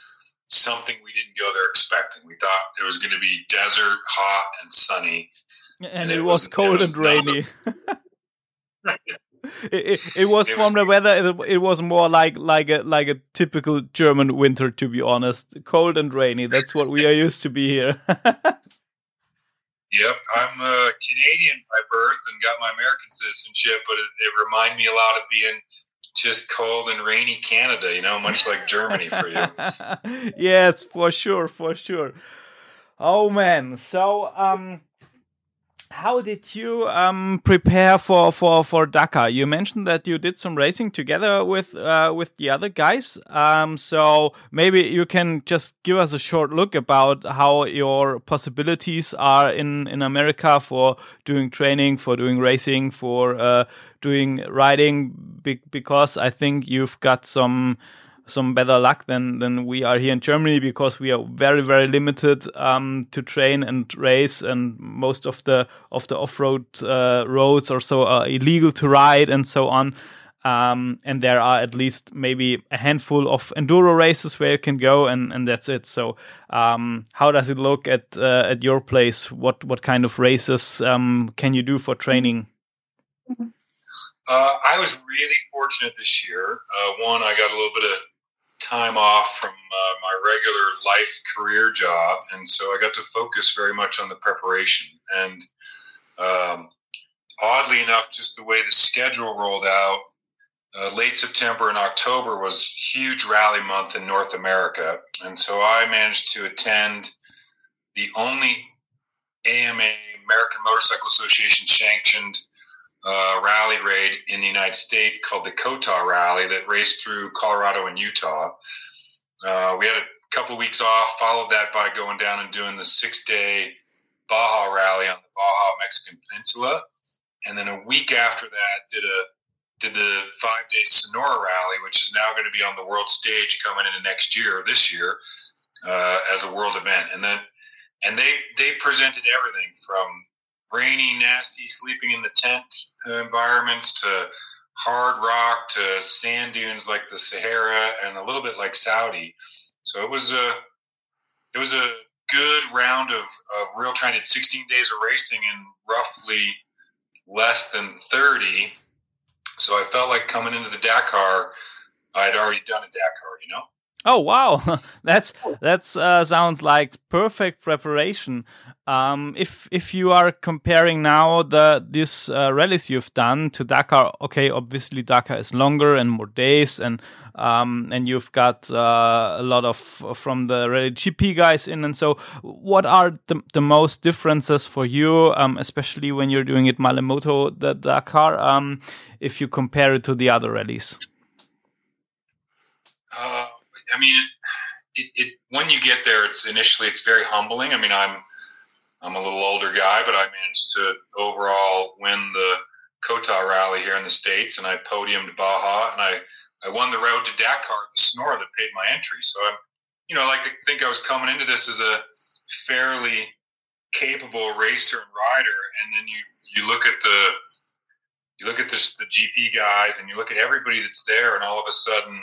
something we didn't go there expecting. We thought it was going to be desert, hot, and sunny. And, and it, was cold and rainy. (laughs) (laughs) it, it, was it from was, the weather. It, was more like like a like a typical German winter, to be honest. Cold and rainy. That's what we are used to be here. (laughs) yep, I'm a Canadian by birth and got my American citizenship, but it, it reminded me a lot of being just cold and rainy Canada. You know, much like Germany for you. (laughs) yes, for sure, for sure. Oh man, so um how did you um, prepare for, for, for Dakar? You mentioned that you did some racing together with uh, with the other guys. Um, so maybe you can just give us a short look about how your possibilities are in, in America for doing training, for doing racing, for uh, doing riding. because I think you've got some some better luck than than we are here in Germany because we are very very limited um, to train and race, and most of the of the off road uh, roads or so are illegal to ride and so on. Um, and there are at least maybe a handful of enduro races where you can go, and, and that's it. So, um, how does it look at uh, at your place? What what kind of races um, can you do for training? Uh, I was really fortunate this year. Uh, one, I got a little bit of time off from uh, my regular life career job, and so I got to focus very much on the preparation. And um, oddly enough, just the way the schedule rolled out, uh, late September and October was huge rally month in North America, and so I managed to attend the only AMA American Motorcycle Association sanctioned uh, rally raid in the United States called the COTA Rally that raced through Colorado and Utah. Uh, we had a couple of weeks off, followed that by going down and doing the six day Baja Rally on the Baja Mexican Peninsula. And then a week after that, did a did the five day Sonora Rally, which is now going to be on the world stage coming into next year, this year, uh, as a world event. And then and they they presented everything from rainy, nasty, sleeping in the tent uh, environments to hard rock to sand dunes like the Sahara and a little bit like Saudi. So it was a it was a good round of, of real trying to 16 days of racing in roughly less than 30. So I felt like coming into the Dakar, I'd already done a Dakar, you know? Oh wow, (laughs) that's that's uh, sounds like perfect preparation. Um, if if you are comparing now the this uh, rallies you've done to Dakar, okay, obviously Dakar is longer and more days, and um, and you've got uh, a lot of from the rally GP guys in, and so what are the the most differences for you, um, especially when you're doing it Malemoto the Dakar, um, if you compare it to the other rallies? Uh, I mean, it, it, when you get there, it's initially it's very humbling. I mean, I'm I'm a little older guy, but I managed to overall win the COTA rally here in the states, and I podiumed Baja, and I I won the road to Dakar the Snore that paid my entry. So I'm, you know, I like to think I was coming into this as a fairly capable racer and rider, and then you you look at the you look at the GP guys, and you look at everybody that's there, and all of a sudden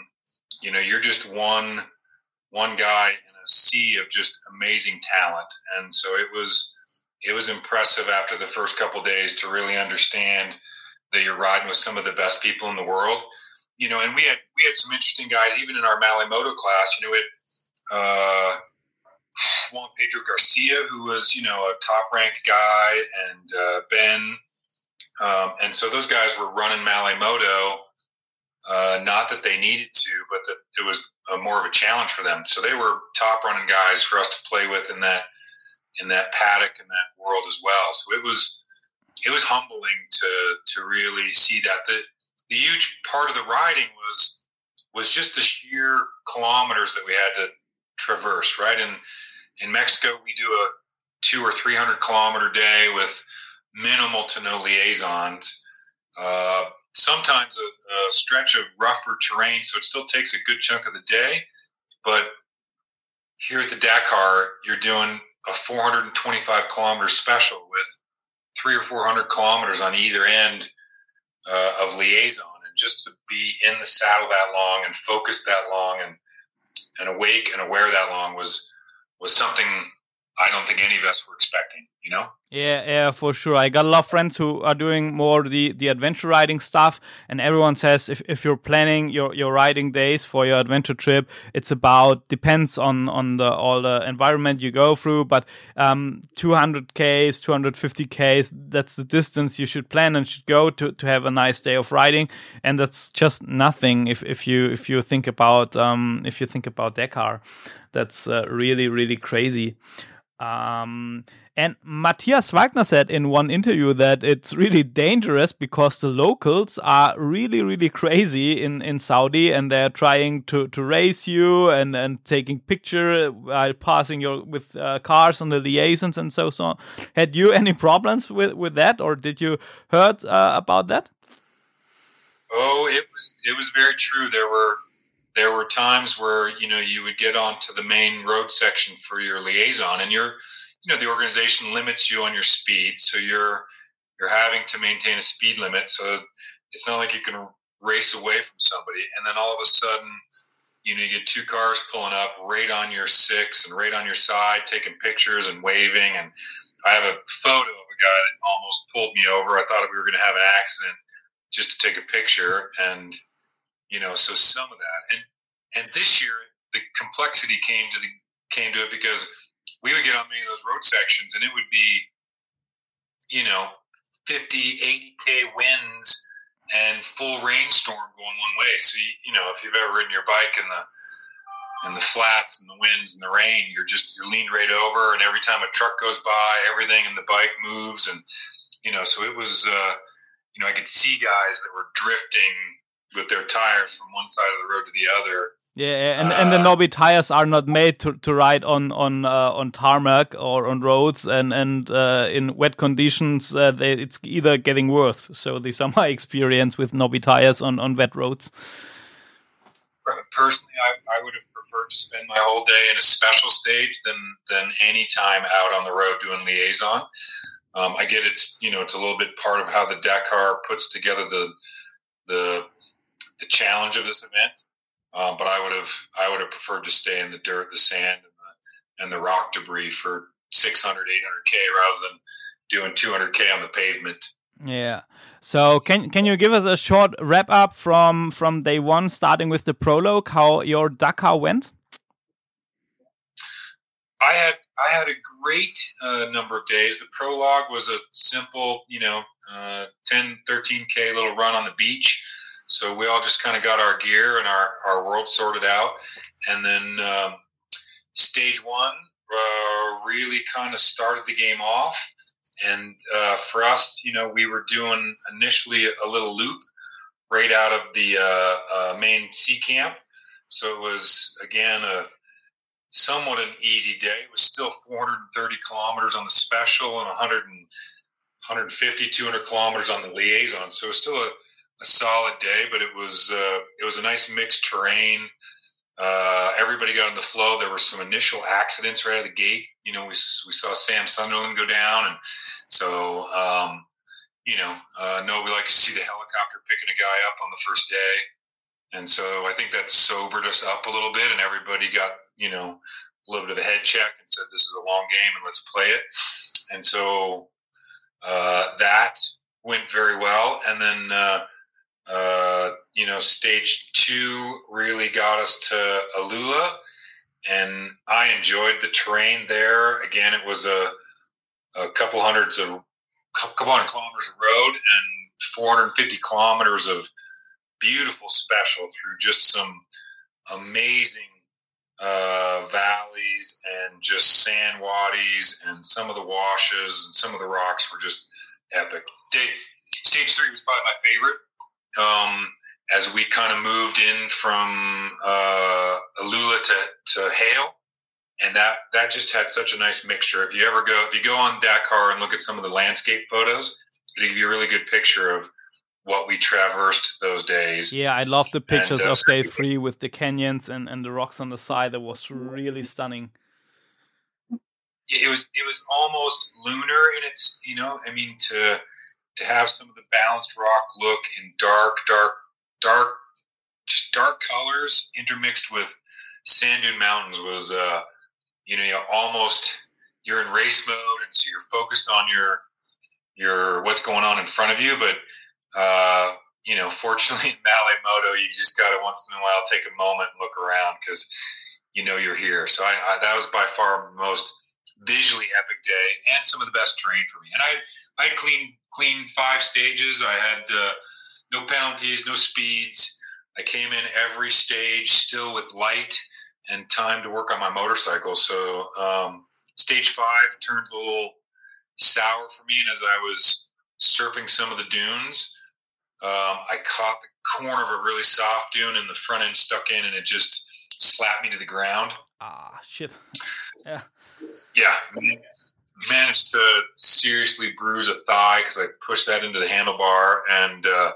you know you're just one one guy in a sea of just amazing talent and so it was it was impressive after the first couple days to really understand that you're riding with some of the best people in the world you know and we had we had some interesting guys even in our Malle Moto class you know it uh Juan Pedro Garcia, who was, you know, a top ranked guy, and uh, Ben. Um, and so those guys were running Malle Moto uh, not that they needed to, but that it was a, more of a challenge for them. So they were top running guys for us to play with in that in that paddock in that world as well. So it was it was humbling to to really see that. The the huge part of the riding was was just the sheer kilometers that we had to traverse. Right in in Mexico, we do a two or three hundred kilometer day with minimal to no liaisons. Uh, sometimes a, a, stretch of rougher terrain, so it still takes a good chunk of the day. But here at the Dakar, you're doing a 425 kilometer special with three or 400 kilometers on either end uh, of liaison. And just to be in the saddle that long and focused that long and, and awake and aware that long was, was something I don't think any of us were expecting, you know? Yeah, yeah, for sure. I got a lot of friends who are doing more the, the adventure riding stuff, and everyone says if, if you're planning your, your riding days for your adventure trip, it's about depends on on the all the environment you go through, but um, 200 k's, 250 k's, that's the distance you should plan and should go to, to have a nice day of riding, and that's just nothing if, if you if you think about um, if you think about Dakar, that's uh, really really crazy. Um, and Matthias Wagner said in one interview that it's really dangerous because the locals are really, really crazy in, in Saudi and they're trying to, to race you and, and taking picture while passing your with uh, cars on the liaisons and so on. Had you any problems with, with that or did you heard uh, about that? Oh, it was it was very true. There were there were times where you know you would get onto the main road section for your liaison and you're you know the organization limits you on your speed so you're you're having to maintain a speed limit so it's not like you can race away from somebody and then all of a sudden you know you get two cars pulling up right on your six and right on your side taking pictures and waving and i have a photo of a guy that almost pulled me over. I thought we were going to have an accident just to take a picture and you know so some of that and and this year the complexity came to the came to it because we would get on many of those road sections and it would be you know 50 80k winds and full rainstorm going one way so you, you know if you've ever ridden your bike in the and the flats and the winds and the rain you're just you're leaned right over and every time a truck goes by everything in the bike moves and you know so it was uh you know i could see guys that were drifting with their tires from one side of the road to the other. Yeah, and, uh, and the uh, Nobby tires are not made to, to ride on on uh, on tarmac or on roads, and and uh, in wet conditions, uh, they, it's either getting worse. So these are my (laughs) experience with Nobby tires on on wet roads. Personally, I, I would have preferred to spend my whole day in a special stage than than any time out on the road doing liaison. Um, I get it's you know it's a little bit part of how the Dakar puts together the the the challenge of this event. Um, but I would have I would have preferred to stay in the dirt, the sand, and and the rock debris for 600, 800k rather than doing 200k on the pavement. Yeah. So can can you give us a short wrap up from from day one, starting with the prologue, how your Dakar went? I had I had a great uh, number of days. The prologue was a simple, you know, uh, 10, 13k little run on the beach. So we all just kind of got our gear and our, our world sorted out. And then um, stage one uh, really kind of started the game off. And uh, for us, you know, we were doing initially a little loop right out of the uh, uh, main sea camp. So it was, again, a somewhat an easy day. It was still 430 kilometers on the special and 100 and 150, 200 kilometers on the liaison. So it was still a, a solid day, but it was uh, it was a nice mixed terrain. Uh, everybody got in the flow. There were some initial accidents right out of the gate. You know, we, we saw Sam Sunderland go down, and so um, you know, uh, nobody likes to see the helicopter picking a guy up on the first day, and so I think that sobered us up a little bit, and everybody got you know a little bit of a head check and said this is a long game and let's play it, and so uh, that went very well, and then. You know, stage two really got us to Alula, and I enjoyed the terrain there. Again, it was a, a couple hundreds of couple hundred kilometers of road and 450 kilometers of beautiful special through just some amazing uh, valleys and just sand wadis and some of the washes and some of the rocks were just epic. Day, stage three was probably my favorite um, as we kind of moved in from uh, Alula to, to Hale. And that, that just had such a nice mixture. If you ever go, if you go on Dakar and look at some of the landscape photos, it'll give you a really good picture of what we traversed those days. Yeah, I love the pictures and, uh, of day (laughs) three with the canyons and, and the rocks on the side. That was really stunning. It was it was almost lunar in its you know I mean to to have some of the balanced rock look in dark, dark, dark, just dark colors intermixed with sand dune mountains was, uh, you know, you almost you're in race mode, and so you're focused on your your what's going on in front of you. But uh, you know, (laughs) fortunately in Malay Moto, you just got to once in a while take a moment and look around because you know you're here. So I, I, that was by far most visually epic day and some of the best terrain for me. And I I cleaned clean five stages. I had uh, no penalties, no speeds. I came in every stage still with light and time to work on my motorcycle. So um, stage five turned a little sour for me, and as I was surfing some of the dunes, um, I caught the corner of a really soft dune, and the front end stuck in, and it just slapped me to the ground. Ah, shit. Yeah. Yeah managed to seriously bruise a thigh because I pushed that into the handlebar and uh,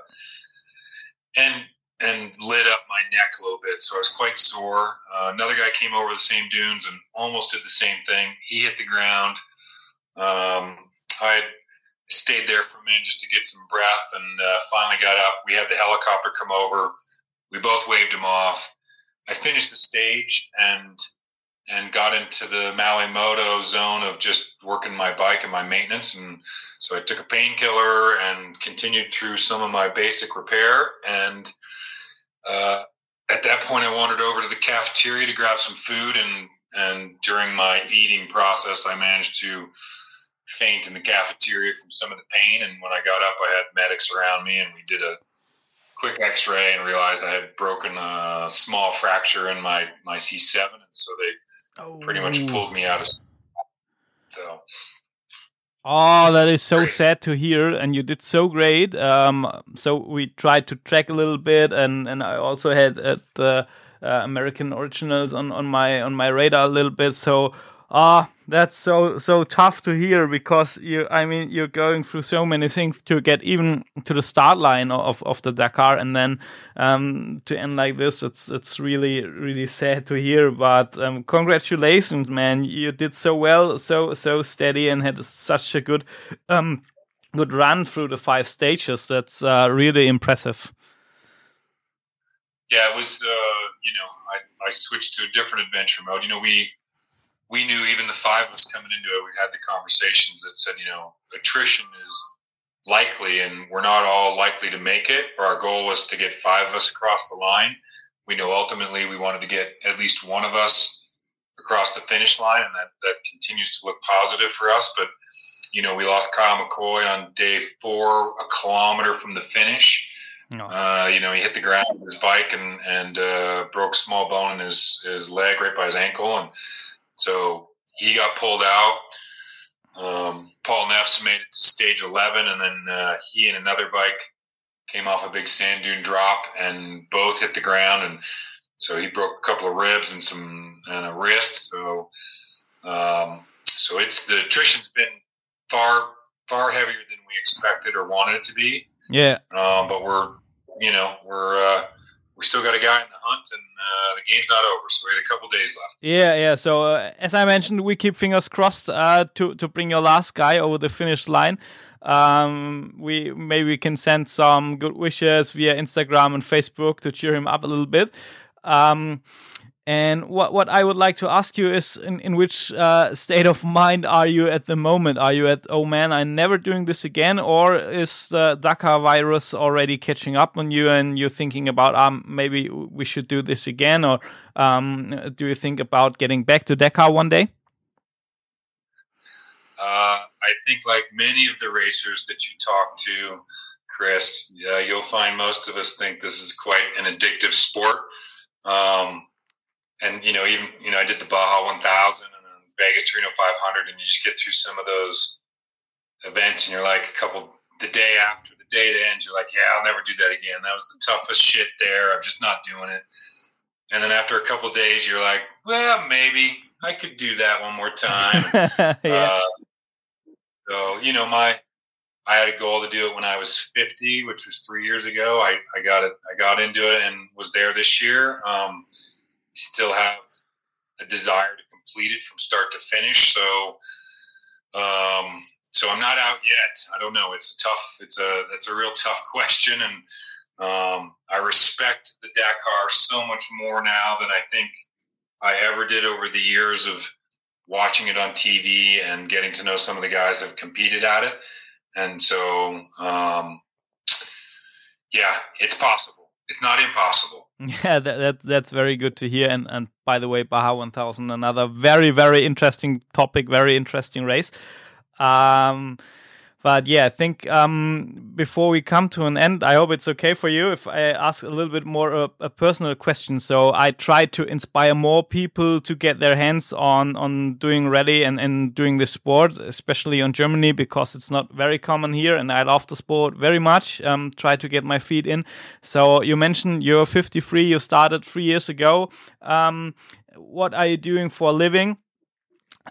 and and lit up my neck a little bit, so I was quite sore. Uh, another guy came over the same dunes and almost did the same thing. He hit the ground. Um, I stayed there for a minute just to get some breath, and uh, finally got up. We had the helicopter come over. We both waved him off. I finished the stage and and got into the Malay Moto zone of just working my bike and my maintenance. And so I took a painkiller and continued through some of my basic repair. And uh, at that point, I wandered over to the cafeteria to grab some food. And, and during my eating process, I managed to faint in the cafeteria from some of the pain. And when I got up, I had medics around me and we did a quick x-ray and realized I had broken a small fracture in my, my C7. And so they oh. pretty much pulled me out of. So. Oh, that is so great. sad to hear, and you did so great. Um, so we tried to track a little bit, and and I also had at the uh, American originals on on my on my radar a little bit. So Ah, that's so so tough to hear because you I mean you're going through so many things to get even to the start line of of the Dakar and then um, to end like this it's it's really really sad to hear. But um, congratulations man. You did so well so so steady and had such a good um, good run through the five stages. That's uh, really impressive. Yeah it was uh, you know I, I switched to a different adventure mode. You know we we knew even the five of us coming into it, we had the conversations that said, you know, attrition is likely and we're not all likely to make it. Or Our goal was to get five of us across the line. We know ultimately we wanted to get at least one of us across the finish line, and that, that continues to look positive for us. But, you know, we lost Kyle McCoy on day four, a kilometer from the finish. No. Uh, you know, he hit the ground with his bike and and uh, broke a small bone in his his leg right by his ankle, and so he got pulled out. Um, Paul Neffs made it to stage 11, and then uh, he and another bike came off a big sand dune drop, and both hit the ground, and so he broke a couple of ribs and some and a wrist. So, um, so it's the attrition's been far far heavier than we expected or wanted it to be. Yeah. Um, but we're you know we're uh, we still got a guy in the hunt, and uh, the game's not over. So we had a couple days left. Yeah, yeah. So uh, as I mentioned, we keep fingers crossed uh, to to bring your last guy over the finish line. Um, we maybe we can send some good wishes via Instagram and Facebook to cheer him up a little bit. Um, and what what I would like to ask you is, in, in which uh, state of mind are you at the moment? Are you at oh man, I'm never doing this again, or is the Dakar virus already catching up on you, and you're thinking about um maybe we should do this again, or um do you think about getting back to Dakar one day? Uh, I think like many of the racers that you talk to, Chris, yeah, you'll find most of us think this is quite an addictive sport. Um, and you know, even you know, I did the Baja 1000 and then Vegas Torino 500, and you just get through some of those events, and you're like a couple the day after the day to end, you're like, yeah, I'll never do that again. That was the toughest shit there. I'm just not doing it. And then after a couple days, you're like, well, maybe I could do that one more time. (laughs) yeah. uh, so you know, my I had a goal to do it when I was 50, which was three years ago. I, I got it. I got into it and was there this year. Um, still have a desire to complete it from start to finish. So, um, so I'm not out yet. I don't know. It's tough. It's a that's a real tough (laughs) question, and um, I respect the Dakar so much more now than I think I ever did over the years of watching it on TV and getting to know some of the guys that have competed at it. And so, um, yeah, it's possible. It's not impossible. (laughs) Yeah, that, that, that's very good to hear. And and by the way, Baja 1000, another very very interesting topic, very interesting race. Um, but yeah, I think um, before we come to an end, I hope it's okay for you if I ask a little bit more a, a, personal question. So I try to inspire more people to get their hands on on doing rally and, and doing the sport, especially on Germany because it's not very common here, and I love the sport very much. Um, try to get my feet in. So you mentioned you're 53. You started three years ago. Um, what are you doing for a living?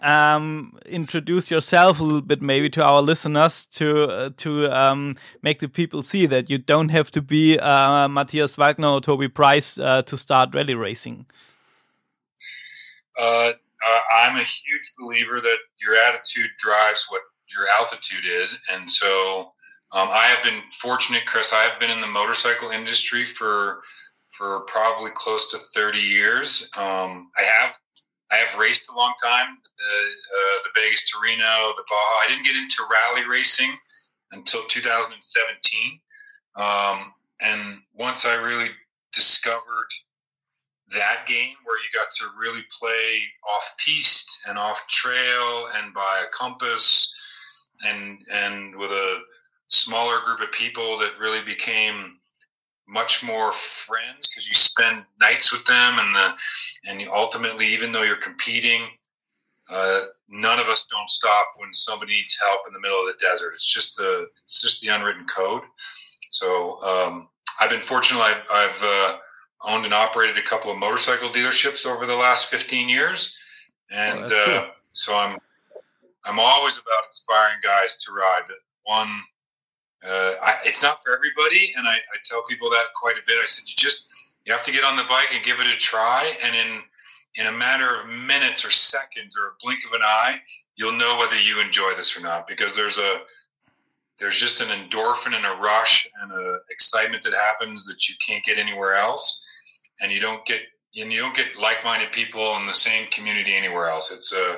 Um, introduce yourself a little bit, maybe to our listeners, to uh, to um, make the people see that you don't have to be uh, Matthias Wagner or Toby Price uh, to start rally racing. Uh, uh, I'm a huge believer that your attitude drives what your altitude is, and so um, I have been fortunate, Chris. I have been in the motorcycle industry for for probably close to 30 years. Um, I have I have raced a long time, the, uh, the Vegas Torino, the Baja. I didn't get into rally racing until 2017. Um, and once I really discovered that game where you got to really play off piste and off trail and by a compass and and with a smaller group of people that really became much more friends because you spend nights with them and the and you ultimately even though you're competing uh, none of us don't stop when somebody needs help in the middle of the desert. It's just the it's just the unwritten code. So um, i've been fortunate. I've, I've uh, owned and operated a couple of motorcycle dealerships over the last 15 years. And oh, uh, so i'm i'm always about inspiring guys to ride. One uh, I, it's not for everybody, and I, I tell people that quite a bit. I said you just you have to get on the bike and give it a try, and in in a matter of minutes or seconds or a blink of an eye, you'll know whether you enjoy this or not. Because there's a there's just an endorphin and a rush and a excitement that happens that you can't get anywhere else, and you don't get and you don't get like-minded people in the same community anywhere else. It's uh,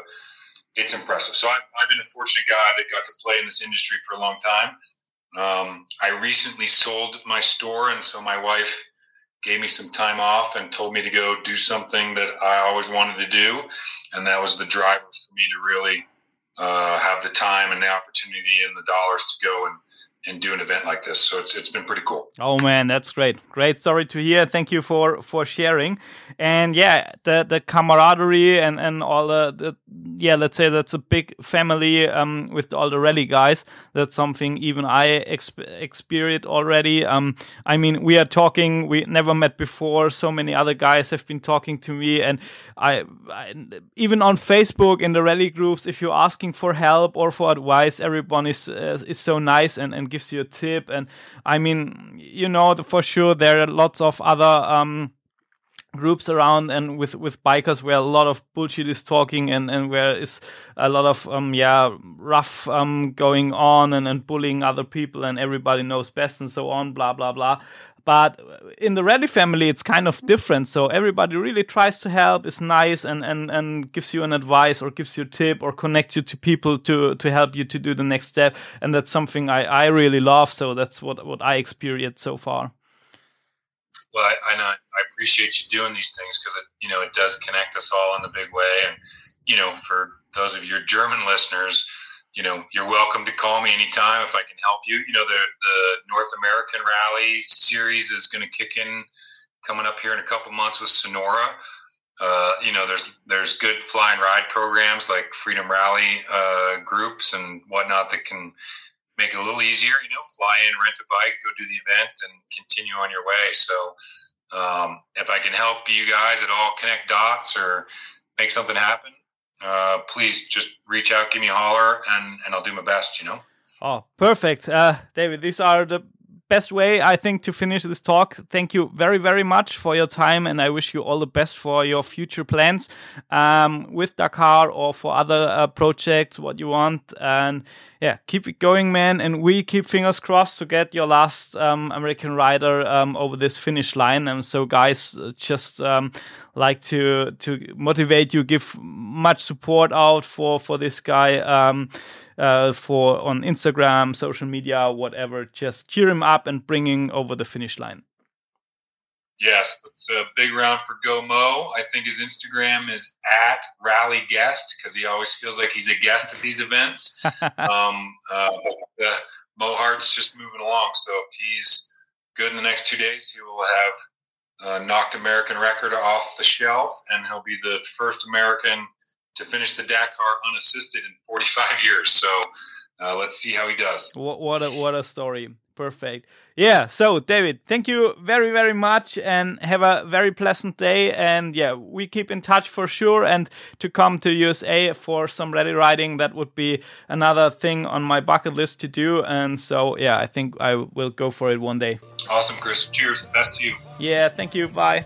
it's impressive. So I've, I've been a fortunate guy that got to play in this industry for a long time. Um, I recently sold my store, and so my wife gave me some time off and told me to go do something that I always wanted to do, and that was the driver for me to really uh, have the time and the opportunity and the dollars to go and and do an event like this. So it's it's been pretty cool. Oh man, that's great. Great story to hear. Thank you for for sharing. And yeah, the the camaraderie and and all the, the yeah, let's say that's a big family um with all the rally guys. That's something even I exp- experienced already. Um I mean, we are talking, we never met before. So many other guys have been talking to me and I, I even on Facebook in the rally groups if you're asking for help or for advice, everyone is uh, is so nice and and gives you a tip. And I mean, you know, for sure there are lots of other um, groups around and with with bikers where a lot of bullshit is talking and and where is a lot of um yeah rough um going on and and bullying other people and everybody knows best and so on blah blah blah but in the Rally family, it's kind of different. So everybody really tries to help, is nice, and, and, and gives you an advice or gives you a tip or connects you to people to, to help you to do the next step. And that's something I, I really love. So that's what, what I experienced so far. Well, I, I, I appreciate you doing these things because it, you know, it does connect us all in a big way. And, you know, for those of your German listeners, you know, you're welcome to call me anytime if I can help you. You know, the the North American Rally series is going to kick in coming up here in a couple months with Sonora. Uh, you know, there's there's good fly and ride programs like Freedom Rally uh, groups and whatnot that can make it a little easier. You know, fly in, rent a bike, go do the event, and continue on your way. So, um, if I can help you guys at all connect dots or make something happen, uh, please just reach out, give me a holler, and and I'll do my best. You know. Oh, perfect, uh, David. These are the best way I think to finish this talk. Thank you very very much for your time, and I wish you all the best for your future plans um, with Dakar or for other uh, projects. What you want, and yeah, keep it going, man. And we keep fingers crossed to get your last um, American rider um, over this finish line. And so, guys, uh, just um, like to to motivate you, give much support out for for this guy. Um, uh, for on Instagram, social media, whatever, just cheer him up and bring him over the finish line. Yes, it's a big round for GoMo. I think his Instagram is at Rally Guest because he always feels like he's a guest at these events. (laughs) um, uh, uh, Mo Hart's just moving along, so if he's good in the next two days, he will have uh, knocked American record off the shelf, and he'll be the first American to finish the Dakar unassisted in 45 years. So uh, let's see how he does. What, what a what a story! Perfect. Yeah. So, David, thank you very, very much and have a very pleasant day. And yeah, we keep in touch for sure. And to come to USA for some rally riding, that would be another thing on my bucket list to do. And so, yeah, I think I will go for it one day. Awesome, Chris. Cheers. Best to you. Yeah. Thank you. Bye.